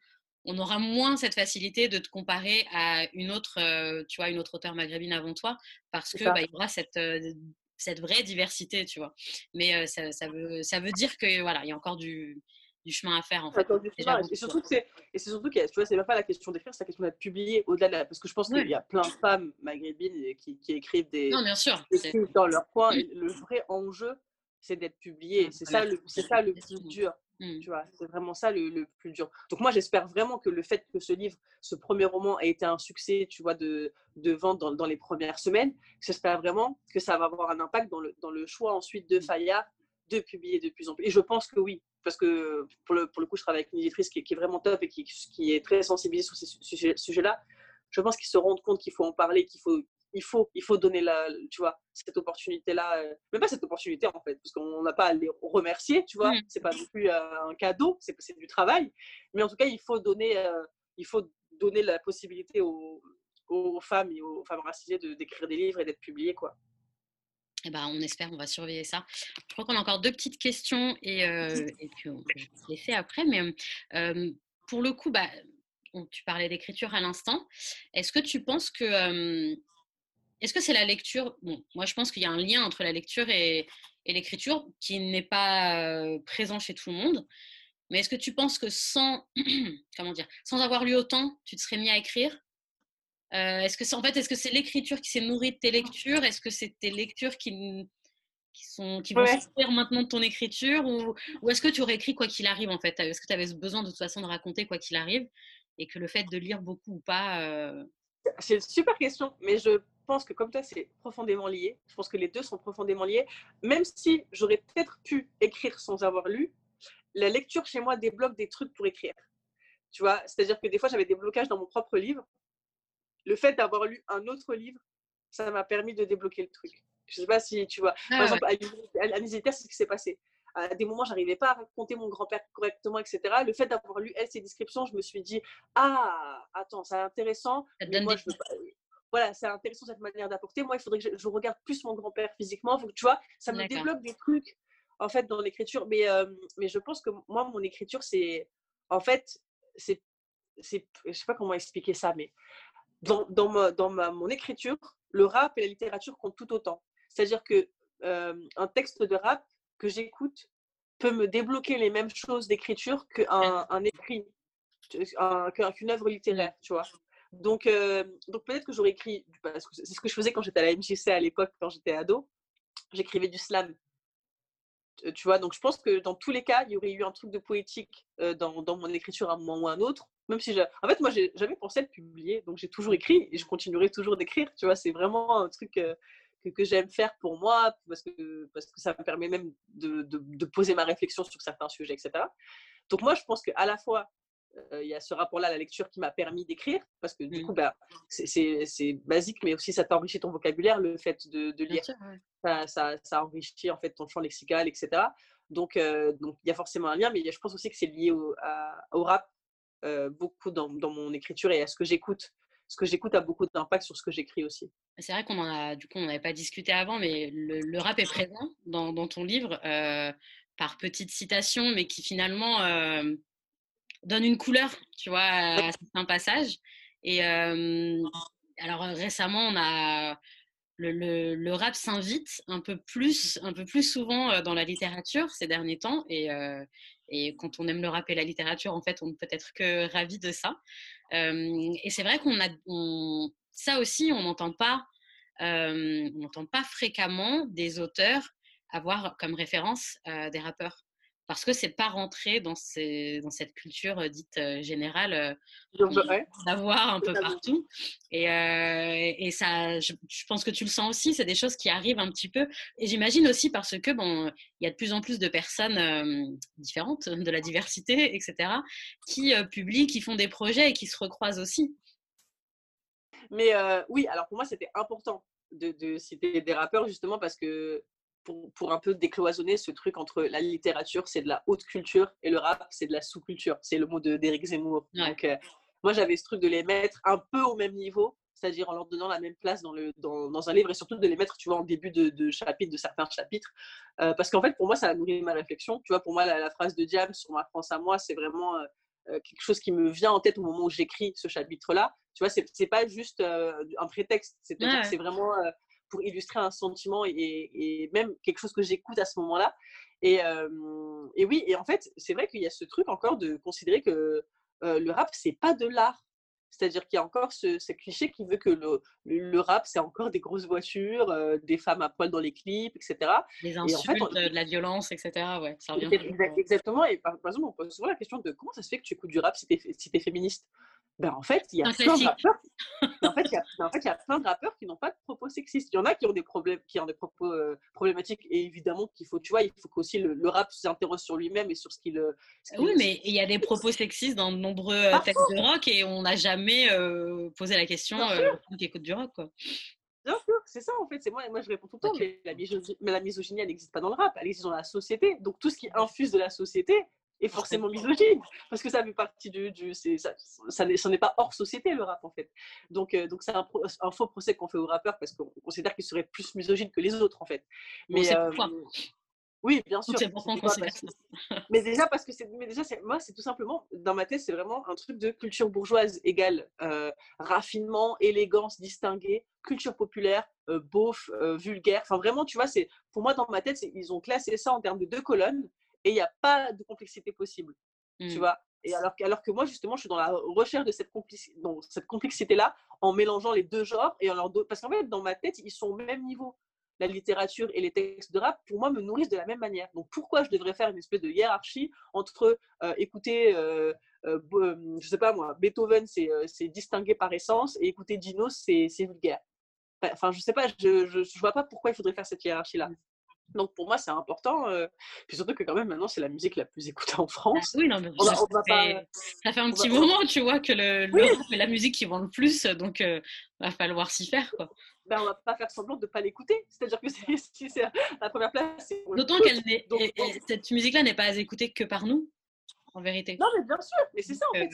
S1: on aura moins cette facilité de te comparer à une autre, euh, tu vois, une autre auteure maghrébine avant toi, parce que bah, il y aura cette, euh, cette vraie diversité, tu vois. Mais ça, ça, veut, ça veut dire que voilà, il y a encore du, du chemin à faire en fait.
S2: Et surtout c'est, et c'est surtout que tu vois, c'est même pas la question d'écrire, c'est la question d'être publié au-delà de la, parce que je pense qu'il y a plein de femmes maghrébines qui, qui écrivent des,
S1: non, bien sûr,
S2: dans leur coin. le vrai enjeu, c'est d'être publié. C'est ça le, c'est ça le plus dur. Mmh. Tu vois, c'est vraiment ça le, le, plus dur. Donc moi, j'espère vraiment que le fait que ce livre, ce premier roman, ait été un succès, tu vois, de, de vente dans, dans les premières semaines, j'espère vraiment que ça va avoir un impact dans le, dans le choix ensuite de mmh. Fayard de publier de plus en plus. Et je pense que oui, parce que pour le, pour le coup, je travaille avec une éditrice qui, est vraiment top et qui, qui est très sensibilisée sur ces sujets-là. je pense qu'ils se rendent compte qu'il faut en parler, qu'il faut, il faut, il faut donner la, tu vois, cette opportunité-là. Euh, même pas cette opportunité, en fait, parce qu'on n'a pas à les remercier, tu vois. Mmh. C'est pas non plus euh, un cadeau, c'est du travail. Mais en tout cas, il faut donner, euh, il faut donner la possibilité aux, aux femmes et aux femmes racisées d'écrire des livres et d'être publiées, quoi.
S1: Eh ben, on espère, on va surveiller ça. Je crois qu'on a encore deux petites questions et, euh, et puis on, je les fais après. Mais euh, pour le coup, bah, tu parlais d'écriture à l'instant. Est-ce que tu penses que euh, est-ce que c'est la lecture Bon, moi je pense qu'il y a un lien entre la lecture et, et l'écriture qui n'est pas présent chez tout le monde. Mais est-ce que tu penses que sans comment dire, sans avoir lu autant, tu te serais mis à écrire? Euh, est-ce que c'est en fait, est-ce que c'est l'écriture qui s'est nourrie de tes lectures? Est-ce que c'est tes lectures qui, qui sont qui vont sortir maintenant de ton écriture? Ou, ou est-ce que tu aurais écrit quoi qu'il arrive en fait? Est-ce que tu avais besoin de toute façon de raconter quoi qu'il arrive et que le fait de lire beaucoup ou pas euh
S2: C'est une super question, mais je pense que comme toi, c'est profondément lié. Je pense que les deux sont profondément liés. Même si j'aurais peut-être pu écrire sans avoir lu, la lecture chez moi débloque des trucs pour écrire. Tu vois, c'est-à-dire que des fois, j'avais des blocages dans mon propre livre le fait d'avoir lu un autre livre, ça m'a permis de débloquer le truc. Je ne sais pas si tu vois. Par ah exemple, à c'est ce qui s'est passé. À des moments, j'arrivais pas à raconter mon grand-père correctement, etc. Le fait d'avoir lu elle ses descriptions, je me suis dit ah attends, c'est intéressant. moi, je Voilà, c'est intéressant cette manière d'apporter. Moi, il faudrait que je, regarde plus mon grand-père physiquement. Faut que, tu vois, ça me débloque des trucs en fait dans l'écriture. Mais euh, mais je pense que moi, mon écriture, c'est en fait c'est c'est je sais pas comment expliquer ça, mais dans, dans, ma, dans ma, mon écriture, le rap et la littérature comptent tout autant. C'est-à-dire que euh, un texte de rap que j'écoute peut me débloquer les mêmes choses d'écriture qu'un un écrit, qu'une œuvre littéraire, tu vois. Donc, euh, donc peut-être que j'aurais écrit, parce que c'est ce que je faisais quand j'étais à la MJC à l'époque, quand j'étais ado, j'écrivais du slam. Tu vois, donc je pense que dans tous les cas, il y aurait eu un truc de poétique euh, dans, dans mon écriture à un moment ou à un autre. Même si en fait, moi, j'ai jamais pensé le publier, donc j'ai toujours écrit et je continuerai toujours d'écrire. Tu vois, c'est vraiment un truc euh, que, que j'aime faire pour moi parce que, parce que ça me permet même de, de, poser ma réflexion sur certains sujets, etc. Donc, moi, je pense qu'à la fois, euh, il y a ce rapport-là à la lecture qui m'a permis d'écrire parce que du mmh. coup, bah, c'est basique, mais aussi ça t'enrichit ton vocabulaire, le fait de, de lire. ça, ça, ça, enrichit en fait ton champ lexical, etc. Donc, euh, donc il y a forcément un lien, mais je pense aussi que c'est lié au, au rap euh, beaucoup dans, dans, mon écriture et à ce que j'écoute. Ce que j'écoute a beaucoup d'impact sur ce que j'écris aussi.
S1: C'est vrai qu'on en a, du coup, on n'avait pas discuté avant, mais le, rap est présent dans, dans ton livre euh, par petites citations, mais qui finalement euh, donne une couleur, tu vois, à certains passages. Et alors récemment, on a le, le, rap s'invite un peu plus, un peu plus souvent dans la littérature ces derniers temps. Et, et quand on aime le rap et la littérature, en fait, on ne peut être que ravi de ça. et c'est vrai qu'on a, ça aussi, on n'entend pas, on n'entend pas fréquemment des auteurs avoir comme référence des rappeurs parce que c'est pas rentré dans, ces, dans cette culture dite générale d'avoir un peu partout. Et, et ça, je, pense que tu le sens aussi, c'est des choses qui arrivent un petit peu. Et j'imagine aussi parce que bon, il y a de plus en plus de personnes différentes, de la diversité, etc., qui publient, qui font des projets et qui se recroisent aussi.
S2: Mais oui, alors pour moi, c'était important de, de, citer des rappeurs justement parce que pour, un peu décloisonner ce truc entre la littérature, c'est de la haute culture, et le rap, c'est de la sous-culture. C'est le mot d'Éric Zemmour. Donc, euh, moi, j'avais ce truc de les mettre un peu au même niveau, c'est-à-dire en leur donnant la même place dans, le, dans, dans, un livre, et surtout de les mettre, tu vois, en début de, de chapitre, de certains chapitres. Euh, parce qu'en fait, pour moi, ça a nourri ma réflexion. Tu vois, pour moi, la, phrase de Diam sur ma France à moi, c'est vraiment euh, quelque chose qui me vient en tête au moment où j'écris ce chapitre-là. Tu vois, c'est pas juste un prétexte, c'est ouais. c'est vraiment pour illustrer un sentiment et, même quelque chose que j'écoute à ce moment-là. Et, et, oui, et en fait, c'est vrai qu'il y a ce truc encore de considérer que le rap, c'est pas de l'art. C'est-à-dire qu'il y a encore ce, cliché qui veut que le, le rap, c'est encore des grosses voitures, des femmes à poil dans les clips, etc.
S1: Les insultes, de la violence, etc. Ouais, ça revient
S2: exactement. Et par, exemple, on pose souvent la question de comment ça se fait que tu écoutes du rap si tu es, si es féministe? Ben, en fait, il y a plein de rappeurs. en fait, il y a, en fait, il y a plein de rappeurs qui n'ont pas de propos sexistes. Il y en a qui ont des problèmes, qui ont des propos euh, problématiques, et évidemment qu'il faut, tu vois, il faut qu'aussi le, le, rap s'interroge sur lui-même et sur ce qu'il.
S1: Euh, oui, mais il y a des propos sexistes dans de nombreux euh, textes de rock, et on n'a jamais posé la question qui écoute du rock, quoi.
S2: Bien sûr, c'est ça en fait. C'est moi, moi je réponds tout le temps, mais, la misogynie, mais la misogynie, elle n'existe pas dans le rap, elle existe dans la société. Donc tout ce qui infuse de la société, est forcément misogyne parce que ça fait partie du, du c'est ça, ça n'est pas hors société le rap en fait. Donc euh, donc c'est un, un, faux procès qu'on fait aux rappeurs parce qu'on considère qu'ils seraient plus misogynes que les autres en fait.
S1: Mais euh,
S2: oui bien sûr.
S1: C'est
S2: mais déjà parce que c'est mais déjà moi c'est tout simplement dans ma tête c'est vraiment un truc de culture bourgeoise égale euh, raffinement élégance distinguée culture populaire beauf vulgaire. Enfin vraiment tu vois c'est pour moi dans ma tête ils ont classé ça en termes de deux colonnes et il n'y a pas de complexité possible. Tu mmh. vois? Et alors, alors que moi, justement, je suis dans la recherche de cette, cette complexité-là en mélangeant les deux genres. Et en leur Parce qu'en fait, dans ma tête, ils sont au même niveau. La littérature et les textes de rap, pour moi, me nourrissent de la même manière. Donc, pourquoi je devrais faire une espèce de hiérarchie entre euh, écouter, euh, euh, je sais pas moi, Beethoven, c'est distingué par essence, et écouter Dinos, c'est vulgaire. Enfin, je sais pas, je, je, je vois pas pourquoi il faudrait faire cette hiérarchie-là. Donc pour moi, c'est important. Euh, puis surtout que quand même maintenant, c'est la musique la plus écoutée en France.
S1: oui, non, mais ça, fait, ça, fait, un petit moment, tu vois, que le, c'est la musique qui vend le plus, donc il euh, va falloir s'y faire. Quoi.
S2: Ben, on va pas faire semblant de ne pas l'écouter. C'est-à-dire que si c'est la première place.
S1: D'autant que cette musique-là n'est pas écoutée que par nous en vérité.
S2: Non, mais bien sûr, mais c'est ça en fait.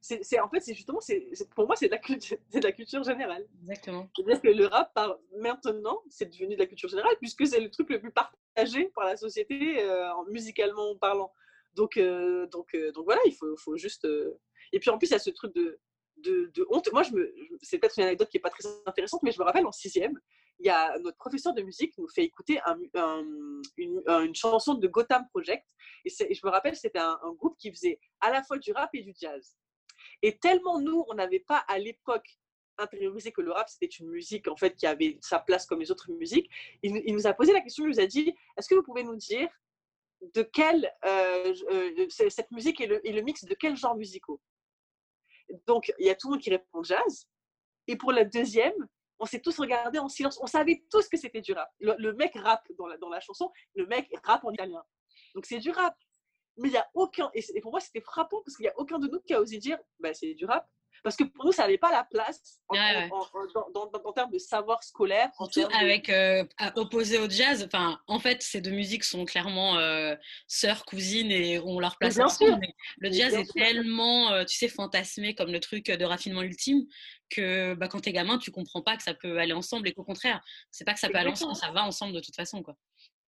S2: C'est en fait, c'est justement, c'est pour moi, c'est de, la culture, de la culture générale.
S1: Exactement.
S2: C'est-à-dire que le rap, par, maintenant, c'est devenu de la culture générale puisque c'est le truc le plus partagé par la société, euh, musicalement parlant. Donc, euh, donc, euh, donc voilà, il faut, faut juste. Et puis en plus, il y a ce truc de, de, de honte. Moi, je me, c'est peut-être une anecdote qui n'est pas très intéressante, mais je me rappelle en sixième, il y a notre professeur de musique nous fait écouter une, chanson de Gotham Project. Et, je me rappelle, c'était un, groupe qui faisait à la fois du rap et du jazz. Et tellement nous, on n'avait pas à l'époque intériorisé que le rap c'était une musique en fait qui avait sa place comme les autres musiques. Il, nous a posé la question, il nous a dit est-ce que vous pouvez nous dire de quelle euh, euh, cette musique est le, mix de quels genres musicaux Donc il y a tout le monde qui répond jazz. Et pour la deuxième, on s'est tous regardés en silence. On savait tous que c'était du rap. Le, mec rappe dans la, chanson, le mec rappe en italien. Donc c'est du rap. Mais il n'y a aucun. Et, pour moi, c'était frappant parce qu'il n'y a aucun de nous qui a osé dire bah, c'est du rap. Parce que pour nous, ça n'avait pas la place en, en, termes de savoir scolaire.
S1: Surtout avec euh, opposé au jazz. Enfin, en fait, ces deux musiques sont clairement euh, sœurs, cousines et on leur place ensemble. le jazz est tellement, euh, tu sais, fantasmé comme le truc de raffinement ultime que bah, quand t'es gamin, tu comprends pas que ça peut aller ensemble et qu'au contraire, c'est pas que ça peut aller ensemble, ça va ensemble de toute façon. quoi.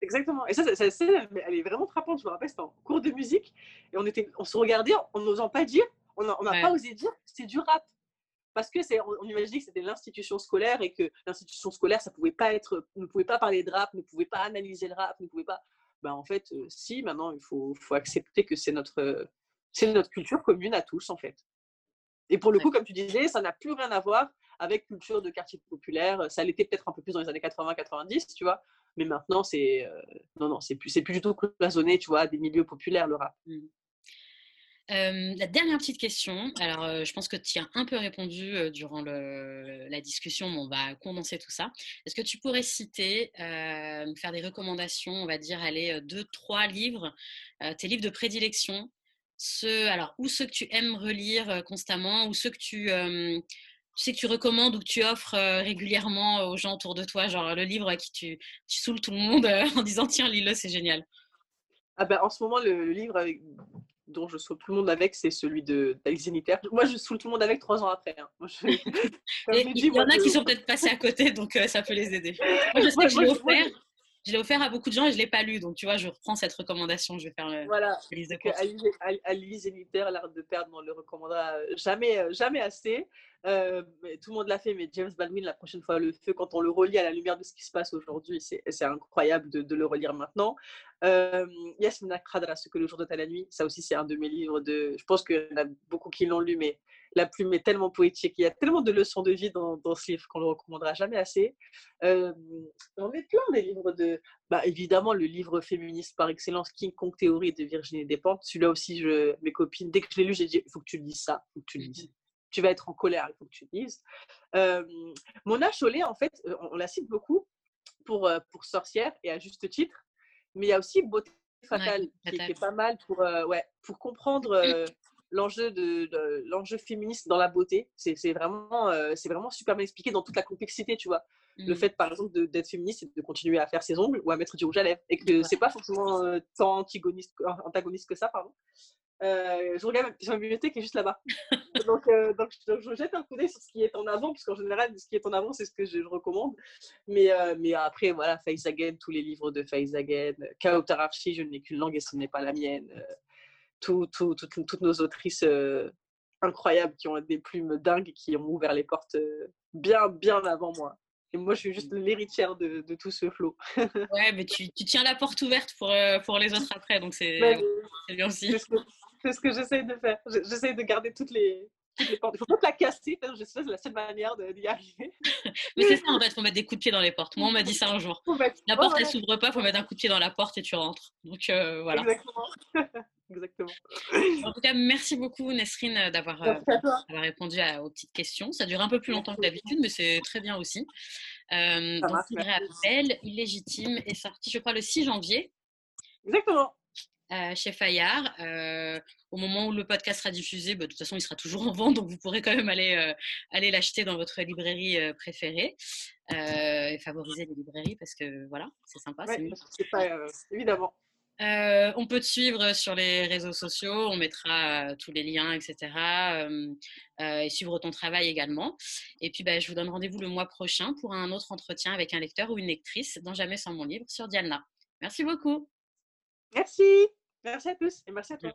S2: Exactement. Et ça, ça, elle est vraiment frappante. Je me rappelle, c'était en cours de musique et on, était, on se regardait en n'osant pas dire, on n'a pas osé dire c'est du rap. parce que c'est, on, imaginait que c'était l'institution scolaire et que l'institution scolaire, ça pouvait pas être, ne pouvait pas parler de rap, ne pouvait pas analyser le rap, ne pouvait pas. Ben, en fait, euh, si, maintenant, il faut, faut accepter que c'est notre, c'est notre culture commune à tous, en fait. Et pour le coup, comme tu disais, ça n'a plus rien à voir avec culture de quartier populaire. Ça l'était peut-être un peu plus dans les années 80-90, tu vois. Mais maintenant, c'est euh, non, non, c'est plus, c'est plus du tout cloisonné, tu vois, des milieux populaires, le rap.
S1: La dernière petite question, alors je pense que tu as un peu répondu durant le, la discussion, mais on va condenser tout ça. Est-ce que tu pourrais citer, faire des recommandations, on va dire, aller deux, trois livres, tes livres de prédilection, ceux, alors, ou ceux que tu aimes relire constamment, ou ceux que tu, tu sais que tu recommandes ou que tu offres régulièrement aux gens autour de toi, genre le livre à qui tu, tu saoules tout le monde en disant tiens, lis-le, c'est génial
S2: ah ben, En ce moment, le, livre dont je saoule tout le monde avec, c'est celui d'Alice Moi, je saoule tout le monde avec trois ans après. Hein.
S1: il y en a qui sont peut-être passés à côté, donc euh, ça peut les aider. Moi, je sais que je l'ai offert. Je l'ai offert à beaucoup de gens et je ne l'ai pas lu. Donc, tu vois, je reprends cette recommandation. Je vais faire le,
S2: voilà. la liste de courses. Alice Zénitaire, l'art de perdre, on ne le recommandera jamais, jamais assez. Euh, tout le monde l'a fait, mais James Baldwin, la prochaine fois, le feu, quand on le relit à la lumière de ce qui se passe aujourd'hui, c'est incroyable de, le relire maintenant. Euh, Yasmina Khadra, Ce que le jour de ta la nuit, ça aussi, c'est un de mes livres. De, je pense qu'il y en a beaucoup qui l'ont lu, mais la plume est tellement poétique. Il y a tellement de leçons de vie dans, ce livre qu'on ne le recommandera jamais assez. Euh, on est plein des livres de. Bah, évidemment, le livre féministe par excellence, King Kong Théorie de Virginie Despentes. Celui-là aussi, je, mes copines, dès que je l'ai lu, j'ai dit il faut que tu lises ça, il faut que tu lises tu vas être en colère, il faut que tu dises. Euh, Mona Chollet, en fait, euh, on, la cite beaucoup pour, euh, pour Sorcière et à juste titre, mais il y a aussi Beauté fatale, qui, est pas mal pour, euh, ouais, pour comprendre l'enjeu de, l'enjeu féministe dans la beauté. C'est vraiment, c'est vraiment super bien expliqué dans toute la complexité, tu vois. Le mmh. fait, par exemple, d'être féministe, c'est de continuer à faire ses ongles ou à mettre du rouge à lèvres. Et que c'est pas forcément tant antagoniste, antagoniste que ça, pardon. Euh, je regarde ma bibliothèque qui est juste là-bas. donc, euh, donc, je jette un coup d'œil sur ce qui est en avant, puisqu'en général, ce qui est en avant, c'est ce que je, recommande. Mais, euh, mais après, voilà, Faïs Again, tous les livres de Faïs Again, Kao Tararchi, Je n'ai qu'une langue et ce n'est pas la mienne. Tout, tout, toutes nos autrices incroyables qui ont des plumes dingues, qui ont ouvert les portes bien, bien avant moi. Et moi, je suis juste l'héritière de, de, tout ce flot.
S1: ouais, mais tu, tu, tiens la porte ouverte pour, pour les autres après, donc c'est bien aussi.
S2: C'est ce que j'essaie de faire. J'essaie de garder toutes les, Il faut pas la casser, je sais, c'est la seule manière d'y arriver.
S1: Mais c'est ça, en fait, il faut mettre des coups de pied dans les portes. Moi, on m'a dit ça un jour. La porte, elle s'ouvre pas, il faut mettre un coup de pied dans la porte et tu rentres. Donc, euh, voilà.
S2: Exactement. Exactement.
S1: En tout cas, merci beaucoup, Nesrine, d'avoir euh, répondu à, aux petites questions. Ça dure un peu plus longtemps que d'habitude, mais c'est très bien aussi. Euh, donc, rappelle, Illégitime est sorti, je crois, le 6 janvier.
S2: Exactement.
S1: Euh, chez Fayard. Euh, au moment où le podcast sera diffusé, bah, de toute façon, il sera toujours en vente, donc vous pourrez quand même aller, euh, aller l'acheter dans votre librairie préférée et favoriser les librairies parce que voilà, c'est sympa.
S2: c'est pas, évidemment.
S1: on peut te suivre sur les réseaux sociaux, on mettra tous les liens, etc. et suivre ton travail également. Et puis, bah, je vous donne rendez-vous le mois prochain pour un autre entretien avec un lecteur ou une lectrice dans Jamais sans mon livre sur Diana. Merci beaucoup.
S2: Merci. Merci à tous et merci à toi.